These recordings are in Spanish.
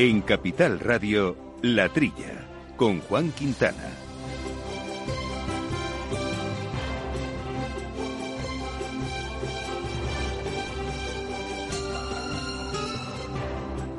En Capital Radio, La Trilla, con Juan Quintana.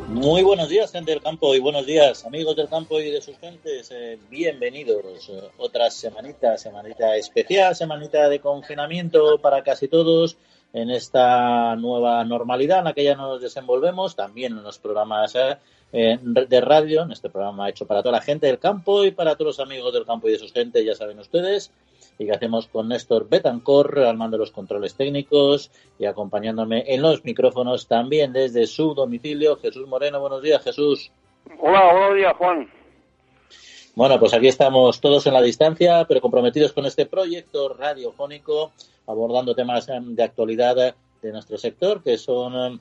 Muy buenos días, gente del campo, y buenos días, amigos del campo y de sus gentes. Eh, bienvenidos. Eh, otra semanita, semanita especial, semanita de confinamiento para casi todos en esta nueva normalidad en la que ya nos desenvolvemos, también en los programas eh, de radio, en este programa hecho para toda la gente del campo y para todos los amigos del campo y de sus gentes, ya saben ustedes y que hacemos con Néstor Betancor al mando de los controles técnicos y acompañándome en los micrófonos también desde su domicilio, Jesús Moreno. Buenos días, Jesús. Hola, buenos días, Juan. Bueno, pues aquí estamos todos en la distancia, pero comprometidos con este proyecto radiofónico, abordando temas em, de actualidad de nuestro sector, que son em,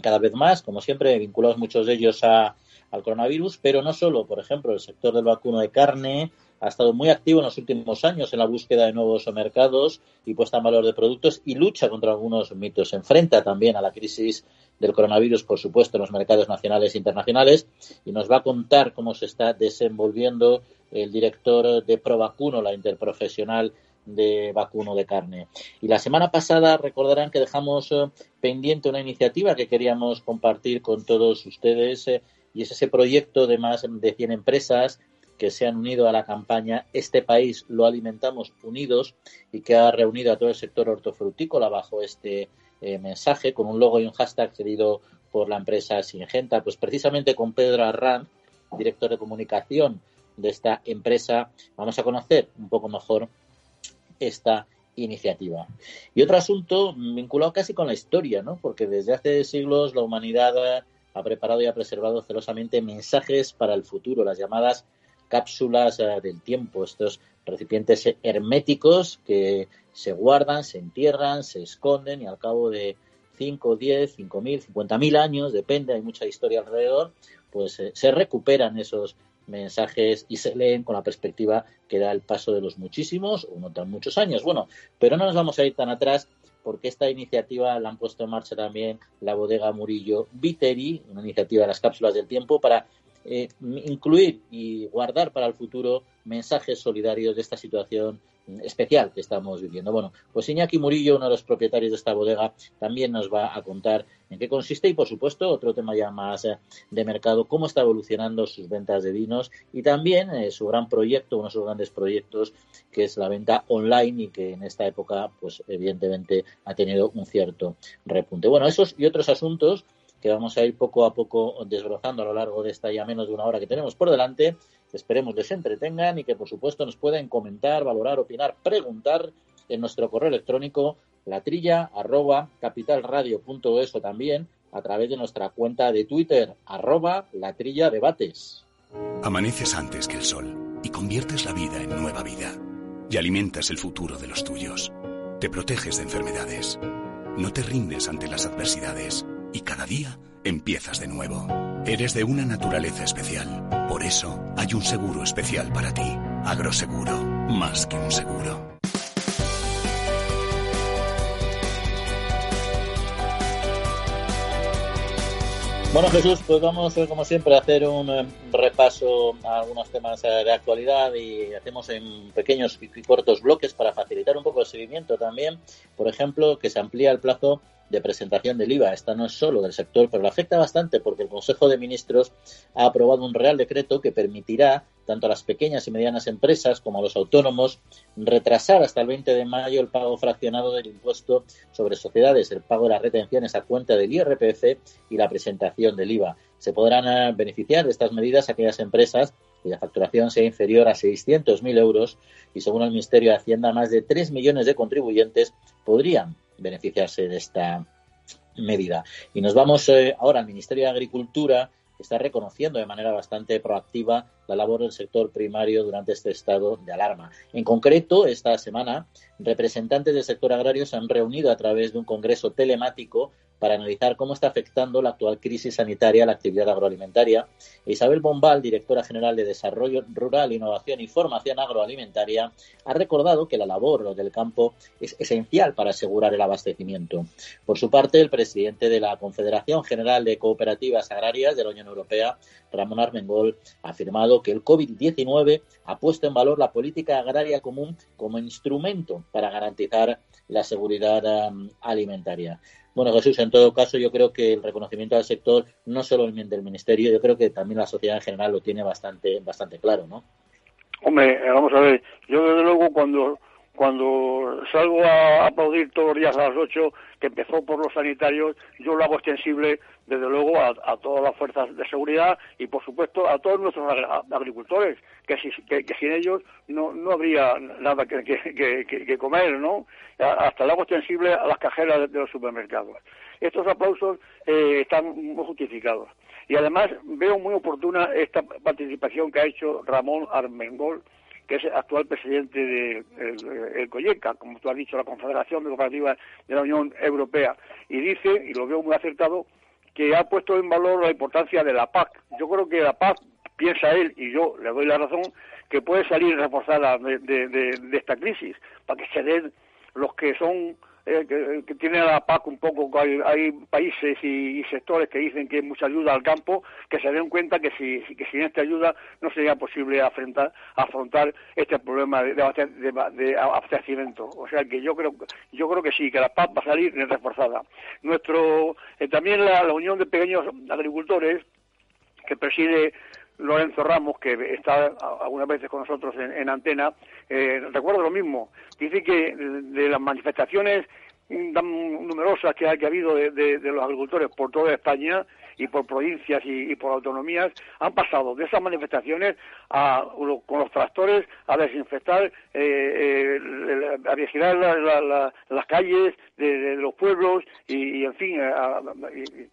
cada vez más, como siempre, vinculados muchos de ellos a, al coronavirus, pero no solo, por ejemplo, el sector del vacuno de carne, ha estado muy activo en los últimos años en la búsqueda de nuevos mercados y puesta en valor de productos y lucha contra algunos mitos. Se enfrenta también a la crisis del coronavirus, por supuesto, en los mercados nacionales e internacionales y nos va a contar cómo se está desenvolviendo el director de Provacuno, la interprofesional de vacuno de carne. Y la semana pasada recordarán que dejamos eh, pendiente una iniciativa que queríamos compartir con todos ustedes eh, y es ese proyecto de más de 100 empresas que se han unido a la campaña Este país lo alimentamos unidos y que ha reunido a todo el sector hortofrutícola bajo este eh, mensaje con un logo y un hashtag cedido por la empresa Singenta. Pues precisamente con Pedro Arran, director de comunicación de esta empresa, vamos a conocer un poco mejor esta iniciativa. Y otro asunto vinculado casi con la historia, ¿no? Porque desde hace siglos la humanidad ha preparado y ha preservado celosamente mensajes para el futuro, las llamadas cápsulas eh, del tiempo, estos recipientes herméticos que se guardan, se entierran, se esconden y al cabo de 5, 10, 5 mil, 50 mil años, depende, hay mucha historia alrededor, pues eh, se recuperan esos mensajes y se leen con la perspectiva que da el paso de los muchísimos o no tan muchos años. Bueno, pero no nos vamos a ir tan atrás porque esta iniciativa la han puesto en marcha también la bodega Murillo Viteri, una iniciativa de las cápsulas del tiempo para eh, incluir y guardar para el futuro mensajes solidarios de esta situación especial que estamos viviendo. Bueno, pues Iñaki Murillo, uno de los propietarios de esta bodega, también nos va a contar en qué consiste y, por supuesto, otro tema ya más eh, de mercado, cómo está evolucionando sus ventas de vinos y también eh, su gran proyecto, uno de sus grandes proyectos, que es la venta online y que en esta época, pues evidentemente ha tenido un cierto repunte. Bueno, esos y otros asuntos que vamos a ir poco a poco desbrozando a lo largo de esta ya menos de una hora que tenemos por delante. Esperemos les entretengan y que por supuesto nos puedan comentar, valorar, opinar, preguntar en nuestro correo electrónico latrilla arroba capitalradio.es o también a través de nuestra cuenta de Twitter arroba latrilla. Amaneces antes que el sol y conviertes la vida en nueva vida y alimentas el futuro de los tuyos. Te proteges de enfermedades. No te rindes ante las adversidades y cada día empiezas de nuevo. Eres de una naturaleza especial. Por eso hay un seguro especial para ti. Agroseguro, más que un seguro. Bueno, Jesús, pues vamos, eh, como siempre, a hacer un eh, repaso a algunos temas eh, de actualidad y hacemos en pequeños y cortos bloques para facilitar un poco el seguimiento también. Por ejemplo, que se amplía el plazo de presentación del IVA. Esta no es solo del sector, pero lo afecta bastante porque el Consejo de Ministros ha aprobado un Real Decreto que permitirá tanto a las pequeñas y medianas empresas como a los autónomos retrasar hasta el 20 de mayo el pago fraccionado del impuesto sobre sociedades, el pago de las retenciones a cuenta del IRPF y la presentación del IVA. Se podrán eh, beneficiar de estas medidas aquellas empresas cuya facturación sea inferior a 600.000 euros y según el Ministerio de Hacienda más de 3 millones de contribuyentes podrían beneficiarse de esta medida. Y nos vamos eh, ahora al Ministerio de Agricultura, que está reconociendo de manera bastante proactiva la labor del sector primario durante este estado de alarma. En concreto, esta semana, representantes del sector agrario se han reunido a través de un congreso telemático para analizar cómo está afectando la actual crisis sanitaria a la actividad agroalimentaria. Isabel Bombal, directora general de Desarrollo Rural, Innovación y Formación Agroalimentaria, ha recordado que la labor del campo es esencial para asegurar el abastecimiento. Por su parte, el presidente de la Confederación General de Cooperativas Agrarias de la Unión Europea, Ramón Armengol, ha afirmado que el COVID-19 ha puesto en valor la política agraria común como instrumento para garantizar la seguridad um, alimentaria. Bueno, Jesús, en todo caso, yo creo que el reconocimiento al sector, no solo el del Ministerio, yo creo que también la sociedad en general lo tiene bastante, bastante claro, ¿no? Hombre, eh, vamos a ver, yo desde luego cuando cuando salgo a aplaudir todos los días a las 8, que empezó por los sanitarios, yo lo hago extensible, desde luego, a, todas las fuerzas de seguridad y, por supuesto, a todos nuestros agricultores, que, sin ellos no, no habría nada que, que, comer, ¿no? Hasta lo hago extensible a las cajeras de, los supermercados. Estos aplausos eh, están muy justificados. Y además veo muy oportuna esta participación que ha hecho Ramón Armengol, que es actual presidente de, el, COIECA, como tú has dicho, la Confederación de Cooperativas de la Unión Europea, y dice, y lo veo muy acertado, que ha puesto en valor la importancia de la PAC. Yo creo que la PAC, piensa él, y yo le doy la razón, que puede salir reforzada de, de esta crisis, para que se den los que son eh, que, tiene a la PAC un poco, hay, países y, sectores que dicen que hay mucha ayuda al campo, que se den cuenta que, si, que sin esta ayuda no sería posible afrontar, afrontar este problema de, de, abastecimiento. O sea que yo creo, yo creo que sí, que la PAC va a salir reforzada. Nuestro, eh, también la, Unión de Pequeños Agricultores, que preside Lorenzo Ramos, que está algunas veces con nosotros en, antena, eh, recuerdo lo mismo. Dice que de las manifestaciones tan numerosas que ha, que ha habido de, los agricultores por toda España y por provincias y, por autonomías, han pasado de esas manifestaciones a, con los tractores a desinfectar, eh, eh, a vigilar las calles de, los pueblos y, en fin,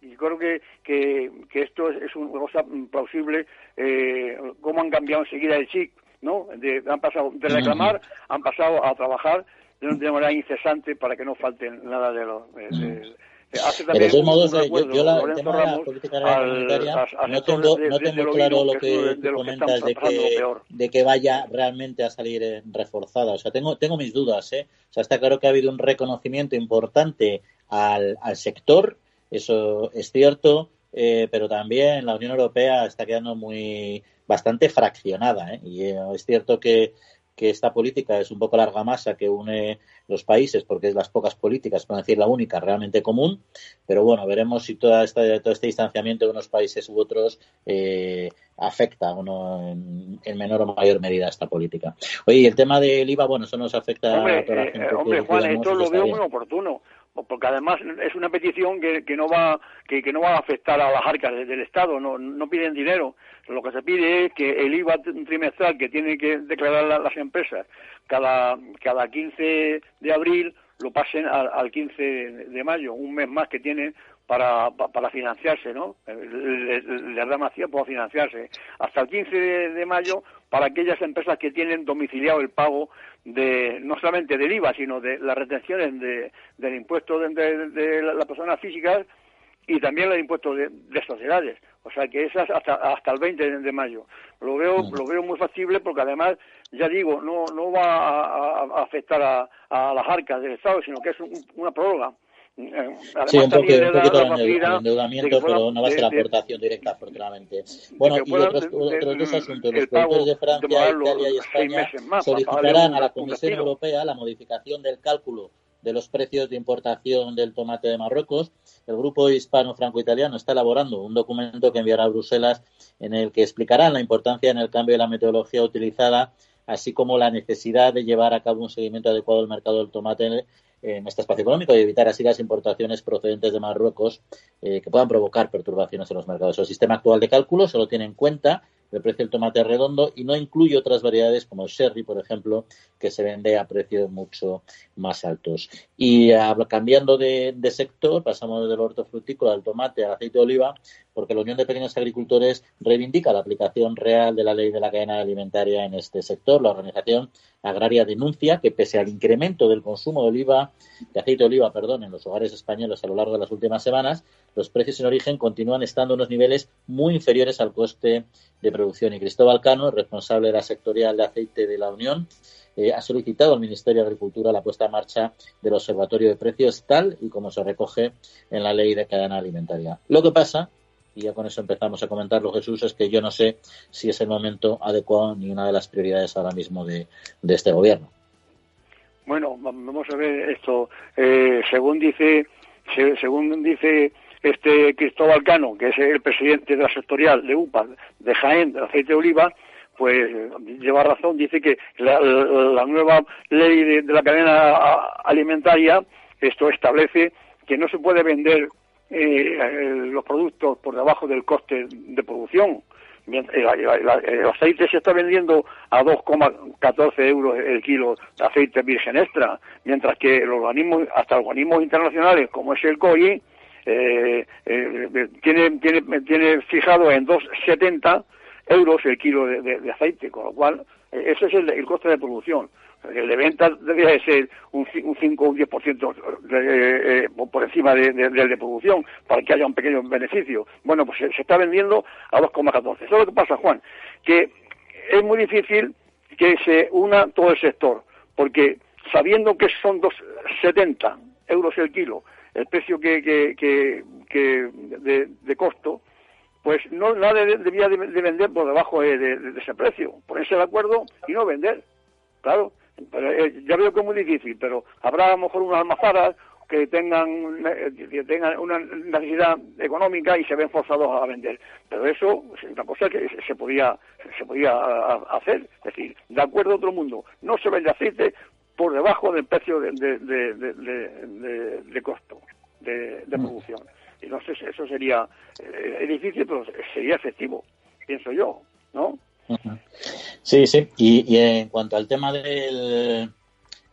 y, creo que, que, esto es, una cosa plausible, eh, cómo han cambiado enseguida el chip, ¿no? De, han pasado de reclamar, han pasado a trabajar de manera incesante para que no falte nada de los... De, de, todos modos, yo, yo la, el tema de la política no tengo, no tengo claro lo que tú comentas de que, de que vaya realmente a salir eh, reforzada. O sea, tengo, tengo mis dudas. ¿eh? O sea, está claro que ha habido un reconocimiento importante al, al sector, eso es cierto, eh, pero también la Unión Europea está quedando muy bastante fraccionada. ¿eh? Y eh, es cierto que que esta política es un poco larga masa que une los países, porque es las pocas políticas, para decir la única, realmente común. Pero bueno, veremos si toda esta, todo este distanciamiento de unos países u otros eh, afecta o no en, menor o mayor medida esta política. Oye, el tema del IVA, bueno, eso nos afecta a toda la gente. Eh, hombre, Juan, esto lo veo muy oportuno porque además es una petición que, que no va que, que, no va a afectar a las arcas del Estado, no, no piden dinero. Lo que se pide es que el IVA trimestral que tienen que declarar las empresas cada, cada 15 de abril lo pasen al, 15 de mayo, un mes más que tienen para, para financiarse, ¿no? Les, da más tiempo a financiarse. Hasta el 15 de, mayo para aquellas empresas que tienen domiciliado el pago de no solamente del IVA, sino de las retenciones de, del impuesto de, de, las personas físicas y también el impuesto de, sociedades. O sea que esas hasta, hasta el 20 de mayo. Lo veo, lo veo muy factible porque además, ya digo, no, no va a, afectar a, a, las arcas del Estado, sino que es una prórroga. Eh, sí, un, poquito de endeudamiento, pero no va a ser aportación directa, afortunadamente. Bueno, y otros, otros dos asuntos. Los productores de Francia, Italia y España solicitarán a la Comisión Europea la modificación del cálculo de los precios de importación del tomate de Marruecos. El grupo hispano-franco-italiano está elaborando un documento que enviará a Bruselas en el que explicarán la importancia en el cambio de la metodología utilizada, así como la necesidad de llevar a cabo un seguimiento adecuado del mercado del tomate en este espacio económico y evitar así las importaciones procedentes de Marruecos eh, que puedan provocar perturbaciones en los mercados. El sistema actual de cálculo solo tiene en cuenta el precio del tomate redondo y no incluye otras variedades como el sherry, por ejemplo, que se vende a precios mucho más altos. Y cambiando de, sector, pasamos del hortofrutícola al tomate al aceite de oliva, porque la Unión de Pequeños Agricultores reivindica la aplicación real de la ley de la cadena alimentaria en este sector. La organización agraria denuncia que pese al incremento del consumo de oliva, de aceite de oliva, perdón, en los hogares españoles a lo largo de las últimas semanas, los precios en origen continúan estando en unos niveles muy inferiores al coste de producción. Y Cristóbal Cano, responsable de la sectorial de aceite de la Unión, eh, ha solicitado al Ministerio de Agricultura la puesta en marcha del Observatorio de Precios tal y como se recoge en la ley de cadena alimentaria. Lo que pasa y ya con eso empezamos a comentarlo, Jesús, es que yo no sé si es el momento adecuado ni una de las prioridades ahora mismo de, este gobierno. Bueno, vamos a ver esto. Eh, según dice, según dice este Cristóbal Cano, que es el presidente de la sectorial de UPA de Jaén, de aceite de oliva, pues lleva razón, dice que la, nueva ley de, la cadena alimentaria, esto establece que no se puede vender eh, los productos por debajo del coste de producción. El, aceite se está vendiendo a 2,14 euros el kilo de aceite virgen extra, mientras que los organismos, hasta organismos internacionales como es el COI, eh, eh, tiene, tiene, tiene fijado en 2,70 euros el kilo de, aceite, con lo cual eh, ese es el, coste de producción. El de venta debería ser un, un 5 o un 10% eh, por encima del de, de, producción para que haya un pequeño beneficio. Bueno, pues se, está vendiendo a 2,14. Eso es lo que pasa, Juan, que es muy difícil que se una todo el sector, porque sabiendo que son 2,70 euros el kilo, el precio que, que, que, de costo, pues no nadie debía de, vender por debajo de, ese precio, ponerse de acuerdo y no vender. Claro, eh, ya veo que es muy difícil, pero habrá a lo mejor unas almazaras que tengan, eh, que tengan una necesidad económica y se ven forzados a vender. Pero eso es una cosa que se podía, se podía hacer. Es decir, de acuerdo a otro mundo, no se vende aceite por debajo del precio de, de costo de, mm. producción. Y no sé, eso sería eh, difícil, pero sería efectivo, pienso yo, ¿no? Sí, sí. Y, en cuanto al tema del,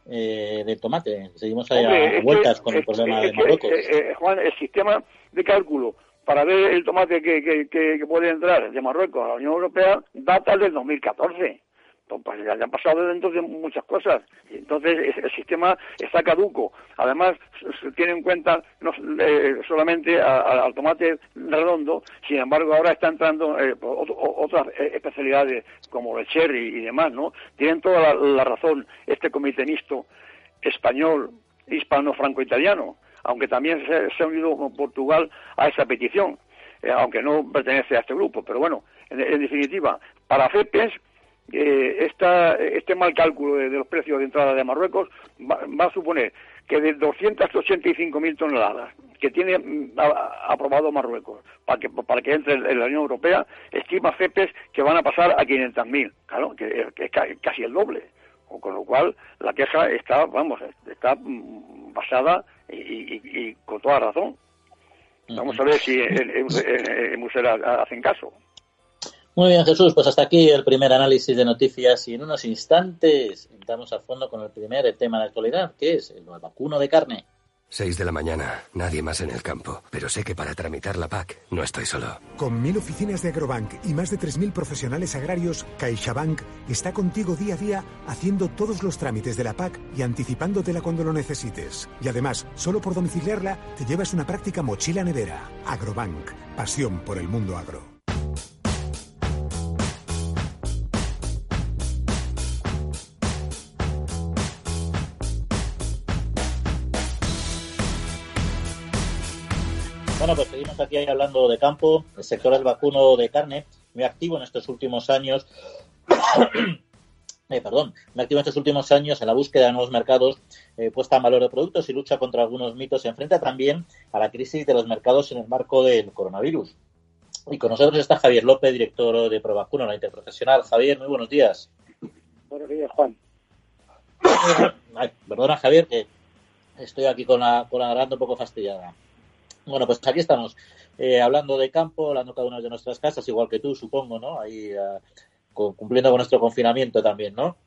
eh, del tomate, seguimos ahí a vueltas con el problema de Marruecos. Eh, Juan, el sistema de cálculo para ver el tomate que, que, que, puede entrar de Marruecos a la Unión Europea data del 2014 pues ya han pasado dentro de muchas cosas. Entonces el sistema está caduco. Además, se tiene en cuenta no eh, solamente al tomate redondo, sin embargo, ahora está entrando eh, otras eh, especialidades como el cherry y demás, ¿no? Tienen toda la, razón este comité español, hispano-franco-italiano, aunque también se, ha unido Portugal a esa petición, aunque no pertenece a este grupo. Pero bueno, en, en definitiva, para FEPES eh, este mal cálculo de, los precios de entrada de Marruecos va, a suponer que de 285.000 toneladas que tiene mm, aprobado Marruecos para que, para que entre en la Unión Europea, estima CEPES que van a pasar a 500.000, claro, que, es casi el doble. Con lo cual, la queja está, vamos, está mm, basada y, con toda razón. Vamos a ver si en, en, hacen caso. Muy bien, Jesús, pues hasta aquí el primer análisis de noticias y en unos instantes entramos a fondo con el primer tema de actualidad, que es el vacuno de carne. Seis de la mañana, nadie más en el campo, pero sé que para tramitar la PAC no estoy solo. Con mil oficinas de Agrobank y más de 3.000 profesionales agrarios, CaixaBank está contigo día a día haciendo todos los trámites de la PAC y anticipándotela cuando lo necesites. Y además, solo por domiciliarla, te llevas una práctica mochila nevera. Agrobank, pasión por el mundo agro. Bueno, pues seguimos aquí hablando de campo, el sector del vacuno de carne, muy activo en estos últimos años. Eh, perdón, muy activo en estos últimos años en la búsqueda de nuevos mercados, eh, puesta en valor de productos y lucha contra algunos mitos. Se enfrenta también a la crisis de los mercados en el marco del coronavirus. Y con nosotros está Javier López, director de Provacuno, la interprofesional. Javier, muy buenos días. Buenos días, Juan. perdona, Javier, que estoy aquí con la, con la garganta un poco fastidiada. Bueno, pues aquí estamos eh, hablando de campo, hablando cada una de nuestras casas, igual que tú, supongo, ¿no? Ahí uh, cumpliendo con nuestro confinamiento también, ¿no?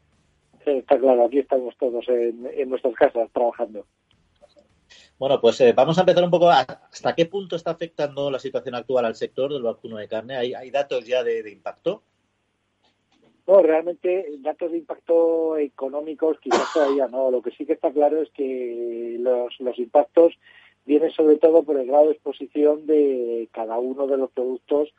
Sí, está claro, aquí estamos todos en, nuestras casas trabajando. Bueno, pues eh, vamos a empezar un poco. ¿Hasta qué punto está afectando la situación actual al sector del vacuno de carne? ¿Hay, datos ya de, impacto? No, realmente datos de impacto económicos quizás todavía no. Lo que sí que está claro es que los, los impactos vienen sobre todo por el grado de exposición de cada uno de los productos,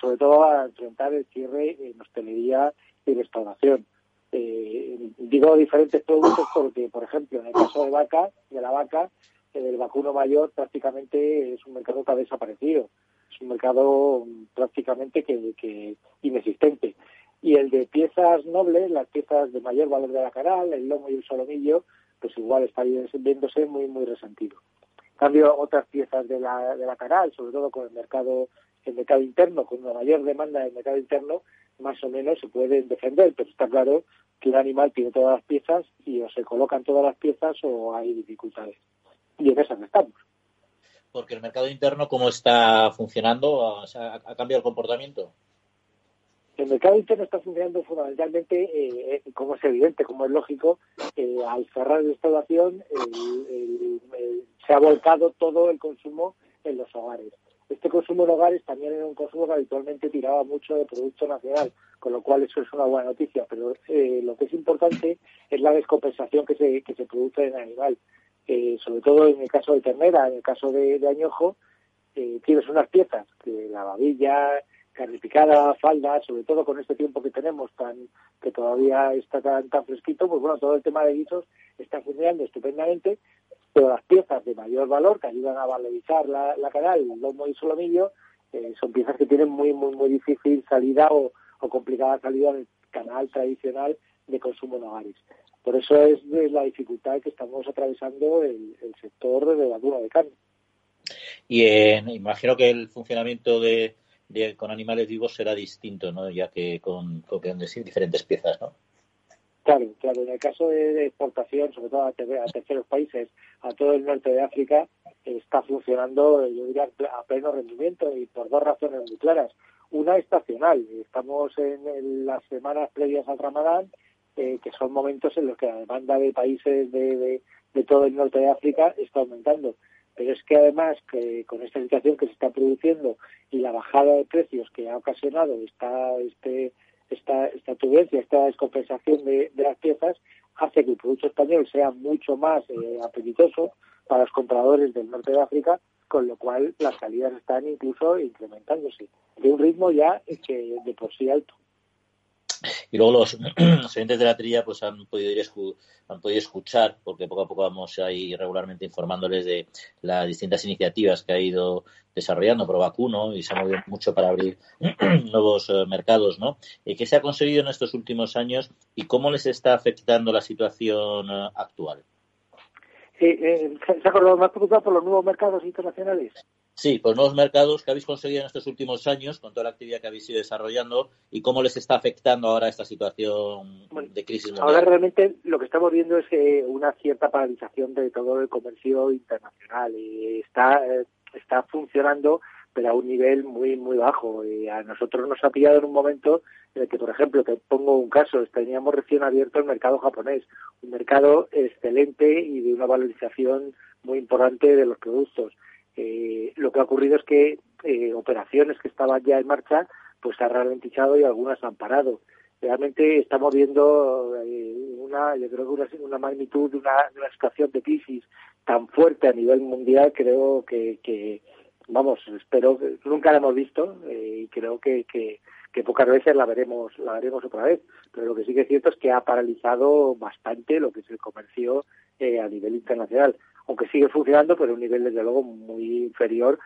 sobre todo a enfrentar el cierre en hostelería y restauración. Eh, digo diferentes productos porque, por ejemplo, en el caso de vaca, de la vaca, el vacuno mayor prácticamente es un mercado que ha desaparecido. Es un mercado prácticamente que, inexistente. Y el de piezas nobles, las piezas de mayor valor de la caral, el lomo y el solomillo, pues igual está viéndose muy, muy resentido. En cambio, otras piezas de la, de la caral, sobre todo con el mercado, el mercado interno, con una mayor demanda del mercado interno, más o menos se pueden defender, pero está claro que un animal tiene todas las piezas y o se colocan todas las piezas o hay dificultades. Y en esas estamos. Porque el mercado interno, ¿cómo está funcionando? ¿Ha cambiado el comportamiento? El mercado interno está funcionando fundamentalmente, eh, eh, como es evidente, como es lógico, eh, al cerrar la instalación se ha volcado todo el consumo en los hogares. Este consumo en hogares también era un consumo que habitualmente tiraba mucho de producto nacional, con lo cual eso es una buena noticia, pero eh, lo que es importante es la descompensación que se, que se produce en el animal. Eh, sobre todo en el caso de ternera, en el caso de, añojo, eh, tienes unas piezas, que la babilla, carne falda, sobre todo con este tiempo que tenemos tan que todavía está tan, tan fresquito, pues bueno, todo el tema de guisos está funcionando estupendamente, pero las piezas de mayor valor que ayudan a valorizar la, canal, el lomo y solomillo, eh, son piezas que tienen muy, muy, muy difícil salida o, complicada salida en el canal tradicional de consumo en hogares. Por eso es la dificultad que estamos atravesando el, sector de la dura de carne. Y imagino que el funcionamiento de, con animales vivos será distinto, ¿no? Ya que con, con diferentes piezas, ¿no? Claro, claro. En el caso de exportación, sobre todo a, terceros países, a todo el norte de África, está funcionando, yo diría, a pleno rendimiento y por dos razones muy claras. Una estacional. Estamos en, las semanas previas al Ramadán, eh, que son momentos en los que la demanda de países de, todo el norte de África está aumentando. Pero es que además, que con esta situación que se está produciendo y la bajada de precios que ha ocasionado esta, este esta, esta turbulencia, esta descompensación de, las piezas, hace que el producto español sea mucho más eh, apetitoso para los compradores del norte de África, con lo cual las salidas están incluso incrementándose de un ritmo ya que de por sí alto. Y luego los, oyentes de la trilla pues han podido ir han podido escuchar, porque poco a poco vamos ahí regularmente informándoles de las distintas iniciativas que ha ido desarrollando Provacuno y se ha movido mucho para abrir nuevos eh, mercados, ¿no? Eh, ¿Qué se ha conseguido en estos últimos años y cómo les está afectando la situación eh, actual? ¿Se ha acordado más preocupado por los nuevos mercados internacionales? Sí, por nuevos mercados que habéis conseguido en estos últimos años con toda la actividad que habéis ido desarrollando y cómo les está afectando ahora esta situación de crisis mundial. Ahora realmente lo que estamos viendo es eh, una cierta paralización de todo el comercio internacional y está eh, está funcionando pero a un nivel muy muy bajo y a nosotros nos ha pillado en un momento en el que por ejemplo te pongo un caso teníamos recién abierto el mercado japonés un mercado excelente y de una valorización muy importante de los productos eh, lo que ha ocurrido es que eh, operaciones que estaban ya en marcha pues se han ralentizado y algunas han parado. Realmente estamos viendo eh, una, yo creo que una, magnitud de una, una, situación de crisis tan fuerte a nivel mundial, creo que, que vamos, espero nunca la hemos visto y creo que, que, que, pocas veces la veremos, la veremos otra vez. Pero lo que sí que es cierto es que ha paralizado bastante lo que es el comercio a nivel internacional aunque sigue funcionando, pero a un nivel desde luego muy inferior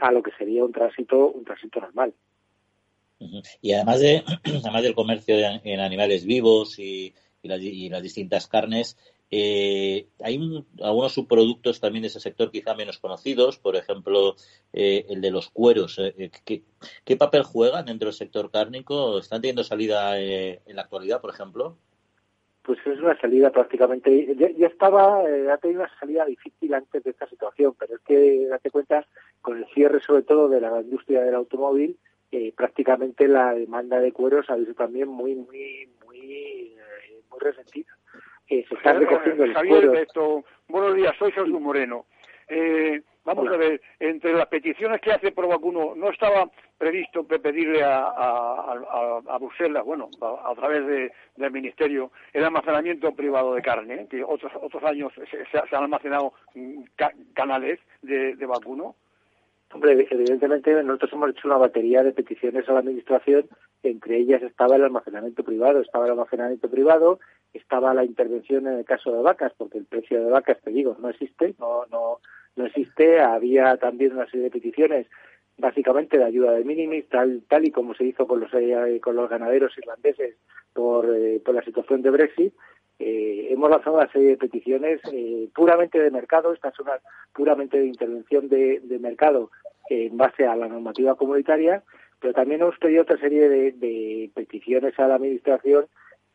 a lo que sería un tránsito, un tránsito normal. Y además de además del comercio en animales vivos y, las, distintas carnes, eh, hay algunos subproductos también de ese sector quizá menos conocidos, por ejemplo, eh, el de los cueros. Eh, ¿qué, ¿qué, papel juegan dentro del sector cárnico? ¿Están teniendo salida en la actualidad, por ejemplo? Pues es una salida prácticamente. Ya, estaba, eh, ha tenido una salida difícil antes de esta situación, pero es que, date cuenta, con el cierre sobre todo de la industria del automóvil, eh, prácticamente la demanda de cueros ha visto también muy, muy, muy, eh, muy resentida. se está recogiendo el Javier, buenos días, soy Jesús Moreno. Eh, vamos a ver, entre las peticiones que hace Provacuno, ¿no estaba previsto pedirle a, a, Bruselas, bueno, a, través del Ministerio, el almacenamiento privado de carne, que otros otros años se, han almacenado mm, canales de, de vacuno? Hombre, evidentemente nosotros hemos hecho una batería de peticiones a la Administración, entre ellas estaba el almacenamiento privado, estaba el almacenamiento privado, estaba la intervención en el caso de vacas, porque el precio de vacas, te digo, no existe, no, no, no existe. Había también una serie de peticiones, básicamente de ayuda de minimis, tal, tal y como se hizo con los, eh, con los ganaderos irlandeses por, eh, por la situación de Brexit. Eh, hemos lanzado una serie de peticiones puramente de mercado, estas son puramente de intervención de, de mercado en base a la normativa comunitaria, pero también hemos pedido otra serie de, de peticiones a la Administración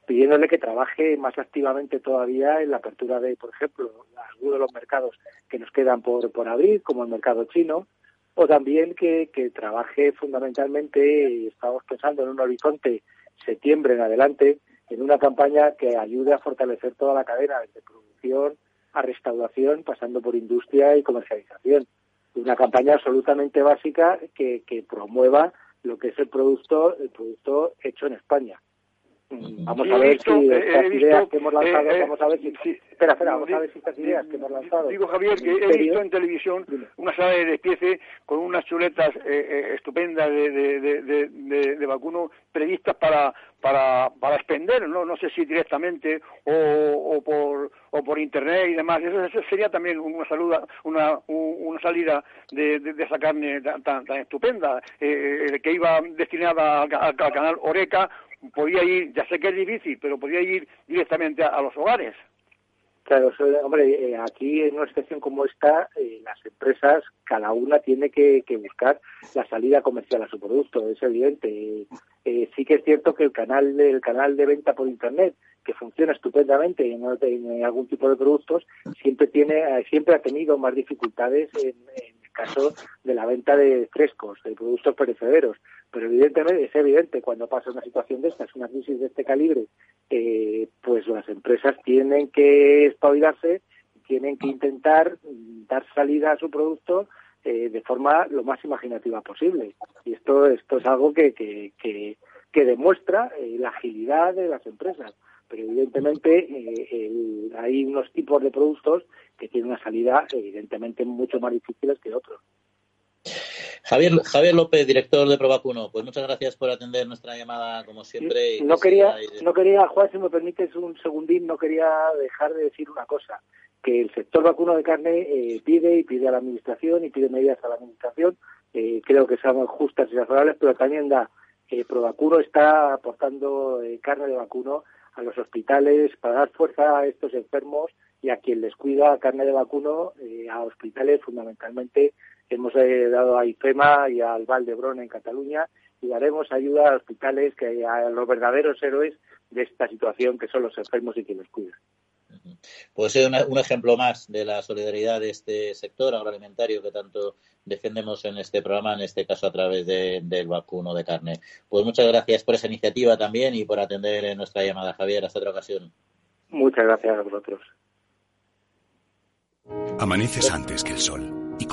pidiéndole que trabaje más activamente todavía en la apertura de, por ejemplo, algunos de los mercados que nos quedan por, por abrir, como el mercado chino, o también que, que trabaje fundamentalmente, estamos pensando en un horizonte septiembre en adelante, en una campaña que ayude a fortalecer toda la cadena, desde producción a restauración, pasando por industria y comercialización. Una campaña absolutamente básica que, que promueva lo que es el producto, el producto hecho en España. Vamos a ver si estas ideas que hemos lanzado, eh, eh, vamos a ver si... espera, espera, vamos a ver si estas ideas que hemos lanzado... Digo, Javier, que he visto en televisión una sala de despiece con unas chuletas eh, estupendas de, de, de, de, vacuno previstas para, para, para expender, ¿no? no sé si directamente o, o, por, o por internet y demás. Eso, sería también una, saluda, una, una salida de, de, esa carne tan, tan, estupenda, eh, que iba destinada al canal Oreca podía ir, ya sé que es difícil, pero podía ir directamente a, los hogares. Claro, hombre, eh, aquí en una situación como esta, eh, las empresas, cada una tiene que, buscar la salida comercial a su producto, es evidente. Eh, sí que es cierto que el canal, el canal de venta por Internet, que funciona estupendamente en, algún tipo de productos, siempre tiene, siempre ha tenido más dificultades en, en caso de la venta de frescos, de productos perecederos. Pero evidentemente es evidente cuando pasa una situación de esta, es una crisis de este calibre, eh, pues las empresas tienen que espabilarse, tienen que intentar dar salida a su producto eh, de forma lo más imaginativa posible. Y esto, esto es algo que, que, que, demuestra eh, la agilidad de las empresas. Pero evidentemente hay unos tipos de productos que tienen una salida evidentemente mucho más difíciles que otros. Javier, Javier López, director de Provacuno, pues muchas gracias por atender nuestra llamada como siempre. no quería, no quería, Juan, si me permites un segundín, no quería dejar de decir una cosa, que el sector vacuno de carne eh, pide y pide a la administración y pide medidas a la administración, eh, creo que son justas y razonables, pero también da, eh, Provacuno está aportando eh, carne de vacuno a los hospitales para dar fuerza a estos enfermos y a quien les cuida carne de vacuno eh, a hospitales fundamentalmente hemos eh, dado a IFEMA y al Valdebrón en Cataluña y daremos ayuda a hospitales que a los verdaderos héroes de esta situación que son los enfermos y quienes cuidan. Puede ser un ejemplo más de la solidaridad de este sector agroalimentario que tanto defendemos en este programa, en este caso a través del vacuno de carne. Pues muchas gracias por esa iniciativa también y por atender nuestra llamada, Javier. Hasta otra ocasión. Muchas gracias a vosotros. Amaneces antes que el sol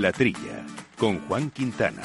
La Trilla, con Juan Quintana.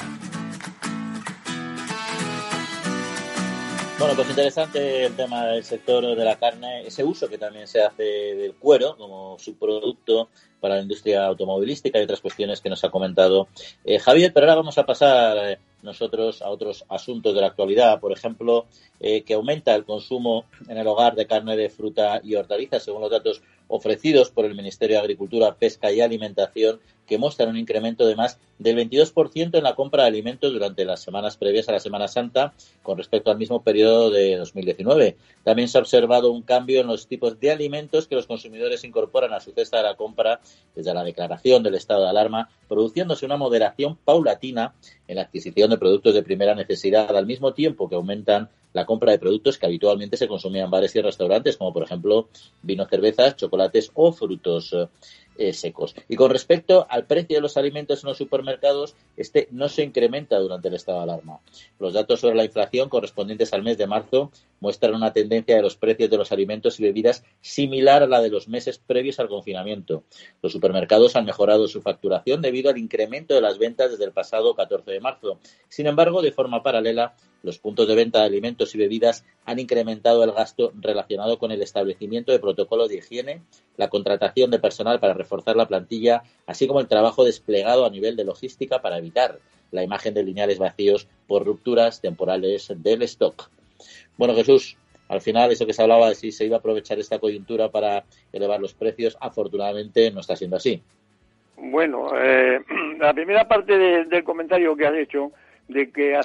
Bueno, pues interesante el tema del sector de la carne, ese uso que también se hace del cuero como subproducto para la industria automovilística y otras cuestiones que nos ha comentado eh, Javier, pero ahora vamos a pasar eh, nosotros a otros asuntos de la actualidad, por ejemplo, eh, que aumenta el consumo en el hogar de carne de fruta y hortalizas, según los datos ofrecidos por el Ministerio de Agricultura, Pesca y Alimentación, que muestran un incremento de más del 22% en la compra de alimentos durante las semanas previas a la Semana Santa con respecto al mismo periodo de 2019. También se ha observado un cambio en los tipos de alimentos que los consumidores incorporan a su cesta de la compra desde la declaración del estado de alarma, produciéndose una moderación paulatina en la adquisición de productos de primera necesidad, al mismo tiempo que aumentan la compra de productos que habitualmente se consumían en bares y restaurantes, como por ejemplo vino, cervezas, chocolates o frutos eh, secos. Y con respecto al precio de los alimentos en los supermercados, este no se incrementa durante el estado de alarma. Los datos sobre la inflación correspondientes al mes de marzo muestran una tendencia de los precios de los alimentos y bebidas similar a la de los meses previos al confinamiento. Los supermercados han mejorado su facturación debido al incremento de las ventas desde el pasado 14 de marzo. Sin embargo, de forma paralela, los puntos de venta de alimentos y bebidas han incrementado el gasto relacionado con el establecimiento de protocolos de higiene, la contratación de personal para reforzar la plantilla, así como el trabajo desplegado a nivel de logística para evitar la imagen de lineales vacíos por rupturas temporales del stock. Bueno, Jesús, al final eso que se hablaba de si se iba a aprovechar esta coyuntura para elevar los precios, afortunadamente no está siendo así. Bueno, eh, la primera parte del comentario que has hecho de que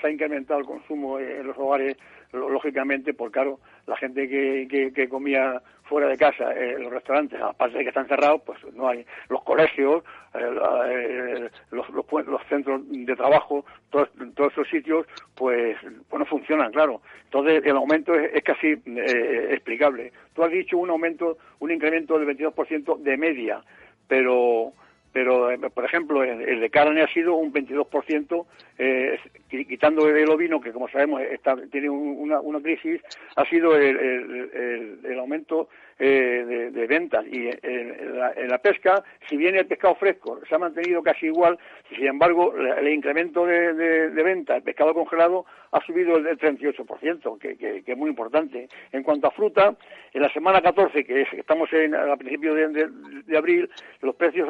se ha incrementado el consumo en los hogares, lógicamente, por claro, la gente que, que, comía fuera de casa, en los restaurantes, aparte de que están cerrados, pues no hay los colegios, eh, los, los, centros de trabajo, todos, todos esos sitios, pues, pues no funcionan, claro. Entonces el aumento es, casi eh, explicable. Tú has dicho un aumento, un incremento del 22% de media, pero pero eh, por ejemplo el, de carne ha sido un 22%, eh, quitando el ovino, que como sabemos está, tiene una, una, crisis, ha sido el, el, el aumento eh, de, ventas. Y en la, pesca, si bien el pescado fresco se ha mantenido casi igual, sin embargo, el incremento de, de, ventas, el pescado congelado, ha subido el 38%, que, que, que, es muy importante. En cuanto a fruta, en la semana 14, que estamos en, a principios de, abril, los precios,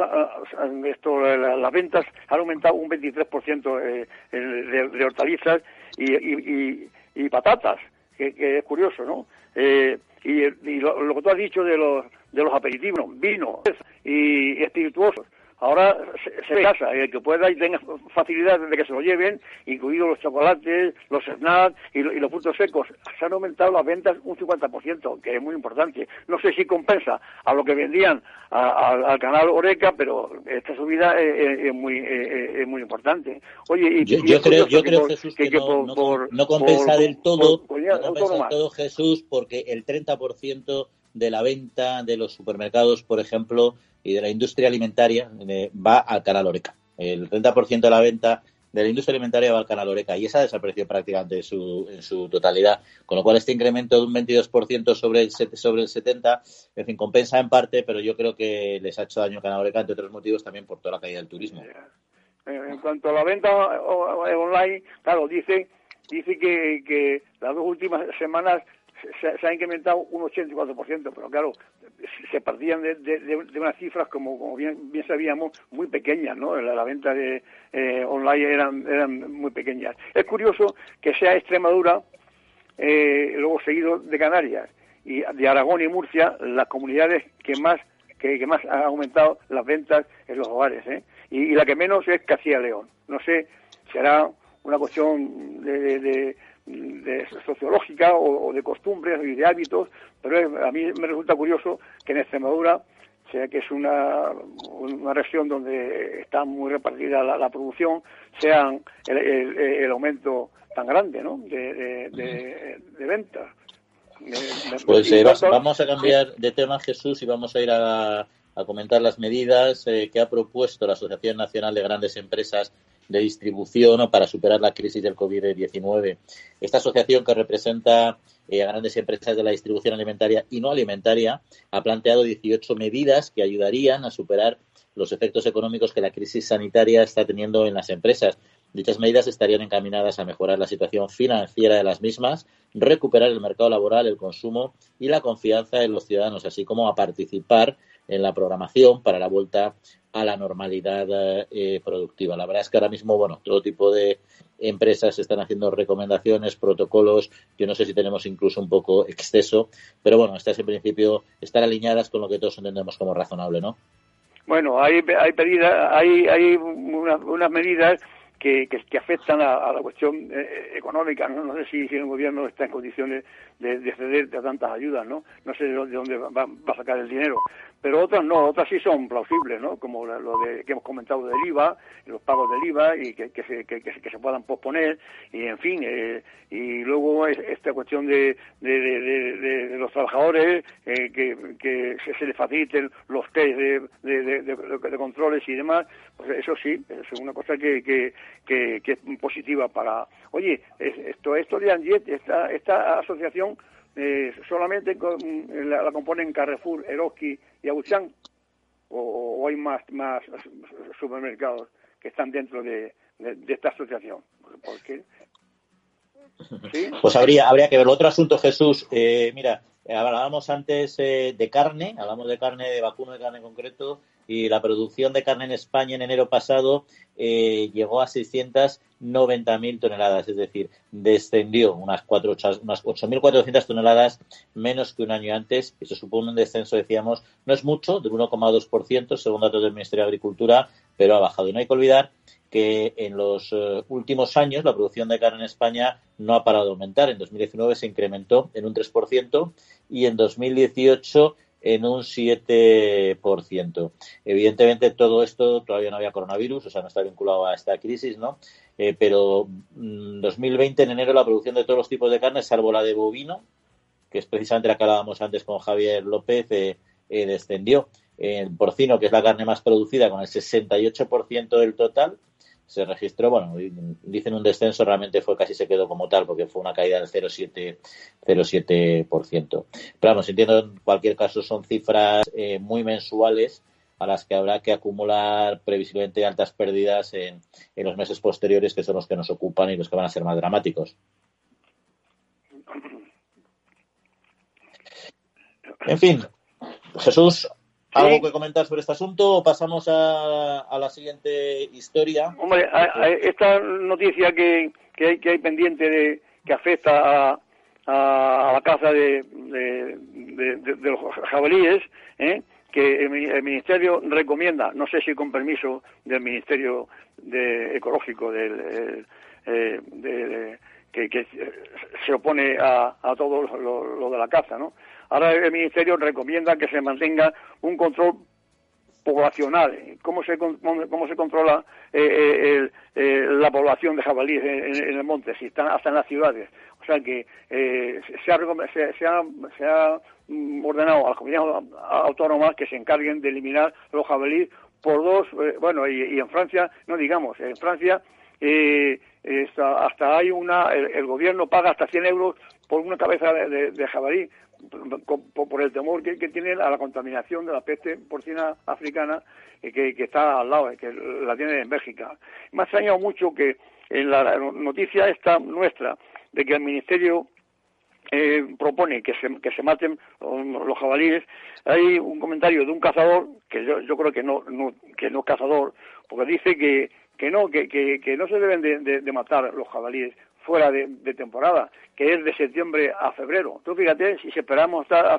esto, las ventas han aumentado un 23% eh, de, hortalizas y, y, y, patatas, que, que, es curioso, ¿no? Eh, y, y lo, que tú has dicho de los, de los aperitivos, vino y espirituosos, ahora se, se casa, el que pueda y tenga facilidad de que se lo lleven, incluidos los chocolates, los snacks y, los frutos secos. Se han aumentado las ventas un 50%, que es muy importante. No sé si compensa a lo que vendían al canal Oreca, pero esta subida es, muy es muy importante. Oye, y, yo, creo, yo creo Jesús, que, no, compensa del todo, no compensa del todo Jesús, porque el 30% de la venta de los supermercados, por ejemplo, y de la industria alimentaria eh, va al canal Oreca. El 30% de la venta de la industria alimentaria va al canal Oreca y esa ha desaparecido prácticamente en su, en su totalidad, con lo cual este incremento de un 22% sobre el, sobre el 70%, en fin, compensa en parte, pero yo creo que les ha hecho daño al canal Oreca, entre otros motivos también por toda la caída del turismo. En cuanto a la venta online, claro, dice, dice que, que las dos últimas semanas se, ha incrementado un 84%, pero claro, se partían de, unas cifras, como, como bien, sabíamos, muy pequeñas, ¿no? La, venta de eh, online eran, eran muy pequeñas. Es curioso que sea Extremadura, eh, luego seguido de Canarias, y de Aragón y Murcia, las comunidades que más que, más han aumentado las ventas en los hogares, ¿eh? y, la que menos es Castilla León. No sé, será una cuestión de, de sociológica o, de costumbres y de hábitos, pero a mí me resulta curioso que en Extremadura, sea que es una, una región donde está muy repartida la, producción, sean el, aumento tan grande ¿no? de, de, ventas. Pues eh, vamos a cambiar de tema, Jesús, y vamos a ir a, a comentar las medidas eh, que ha propuesto la Asociación Nacional de Grandes Empresas de distribución para superar la crisis del COVID-19. Esta asociación que representa eh, a grandes empresas de la distribución alimentaria y no alimentaria ha planteado 18 medidas que ayudarían a superar los efectos económicos que la crisis sanitaria está teniendo en las empresas. Dichas medidas estarían encaminadas a mejorar la situación financiera de las mismas, recuperar el mercado laboral, el consumo y la confianza en los ciudadanos, así como a participar en la programación para la vuelta a la normalidad eh, productiva. La verdad es que ahora mismo, bueno, todo tipo de empresas están haciendo recomendaciones, protocolos. Yo no sé si tenemos incluso un poco exceso, pero bueno, estas en principio están alineadas con lo que todos entendemos como razonable, ¿no? Bueno, hay, hay, pedidas, hay, hay unas medidas que, que, afectan a, la cuestión eh, económica. ¿no? sé si, el gobierno está en condiciones de, de ceder a tantas ayudas, ¿no? No sé de dónde va, va, a sacar el dinero pero otras no, otras sí son plausibles, ¿no? Como lo de, que hemos comentado del IVA, los pagos del IVA y que, que, se, que, que se puedan posponer y en fin, eh, y luego esta cuestión de, de, de, los trabajadores, eh, que, que se, les faciliten los test de, controles y demás, pues eso sí, es una cosa que, que, que, es positiva para... Oye, esto, esto de Angiet, esta, esta asociación eh, solamente la, componen Carrefour, Eroski y Auchan o, hay más, más supermercados que están dentro de, esta asociación. Pues habría, habría que ver. Otro asunto, Jesús. Eh, mira, hablábamos antes eh, de carne, hablamos de carne, de vacuno de carne en concreto, y la producción de carne en España en enero pasado eh, llegó a 690.000 toneladas, es decir, descendió unas, unas 8.400 toneladas menos que un año antes. Eso supone un descenso, decíamos, no es mucho, del 1,2% según datos del Ministerio de Agricultura, pero ha bajado. Y no hay que olvidar que en los eh, últimos años la producción de carne en España no ha parado de aumentar. En 2019 se incrementó en un 3% y en 2018 en un 7%. Evidentemente, todo esto todavía no había coronavirus, o sea, no está vinculado a esta crisis, ¿no? Eh, pero en mm, 2020, en enero, la producción de todos los tipos de carne, salvo la de bovino, que es precisamente la que hablábamos antes con Javier López, eh, eh, descendió. El porcino, que es la carne más producida, con el 68% del total, se registró, bueno, dicen un descenso, realmente fue casi se quedó como tal, porque fue una caída del 0,7%. Pero vamos, entiendo en cualquier caso son cifras eh, muy mensuales a las que habrá que acumular previsiblemente altas pérdidas en, en los meses posteriores, que son los que nos ocupan y los que van a ser más dramáticos. En fin, Jesús, ¿Algo que comentar sobre este asunto o pasamos a, la siguiente historia? Hombre, esta noticia que, que, hay, que hay pendiente de que afecta a, a, la caza de, de, los jabalíes, ¿eh? que el, Ministerio recomienda, no sé si con permiso del Ministerio de Ecológico, del, eh, que, se opone a, a todo lo, de la caza, ¿no? Ahora el Ministerio recomienda que se mantenga un control poblacional. ¿Cómo se, cómo, se controla eh, eh, la población de jabalíes en, el monte? Si están hasta en las ciudades. O sea que eh, se, ha, se, ha, mm, ordenado a las comunidades autónomas que se encarguen de eliminar los jabalíes por dos, bueno, y, en Francia, no digamos, en Francia hasta, hay una, el, gobierno paga hasta 100 euros por una cabeza de jabalí por el temor que, tiene a la contaminación de la peste porcina africana eh, que, está al lado, eh, que la tiene en Bélgica. Me ha extrañado mucho que en la noticia esta nuestra de que el Ministerio eh, propone que se, que maten los jabalíes, hay un comentario de un cazador, que yo, creo que no, que no es cazador, porque dice que, que no, que, que, no se deben de matar los jabalíes, fuera de, temporada, que es de septiembre a febrero. Tú fíjate, si esperamos hasta,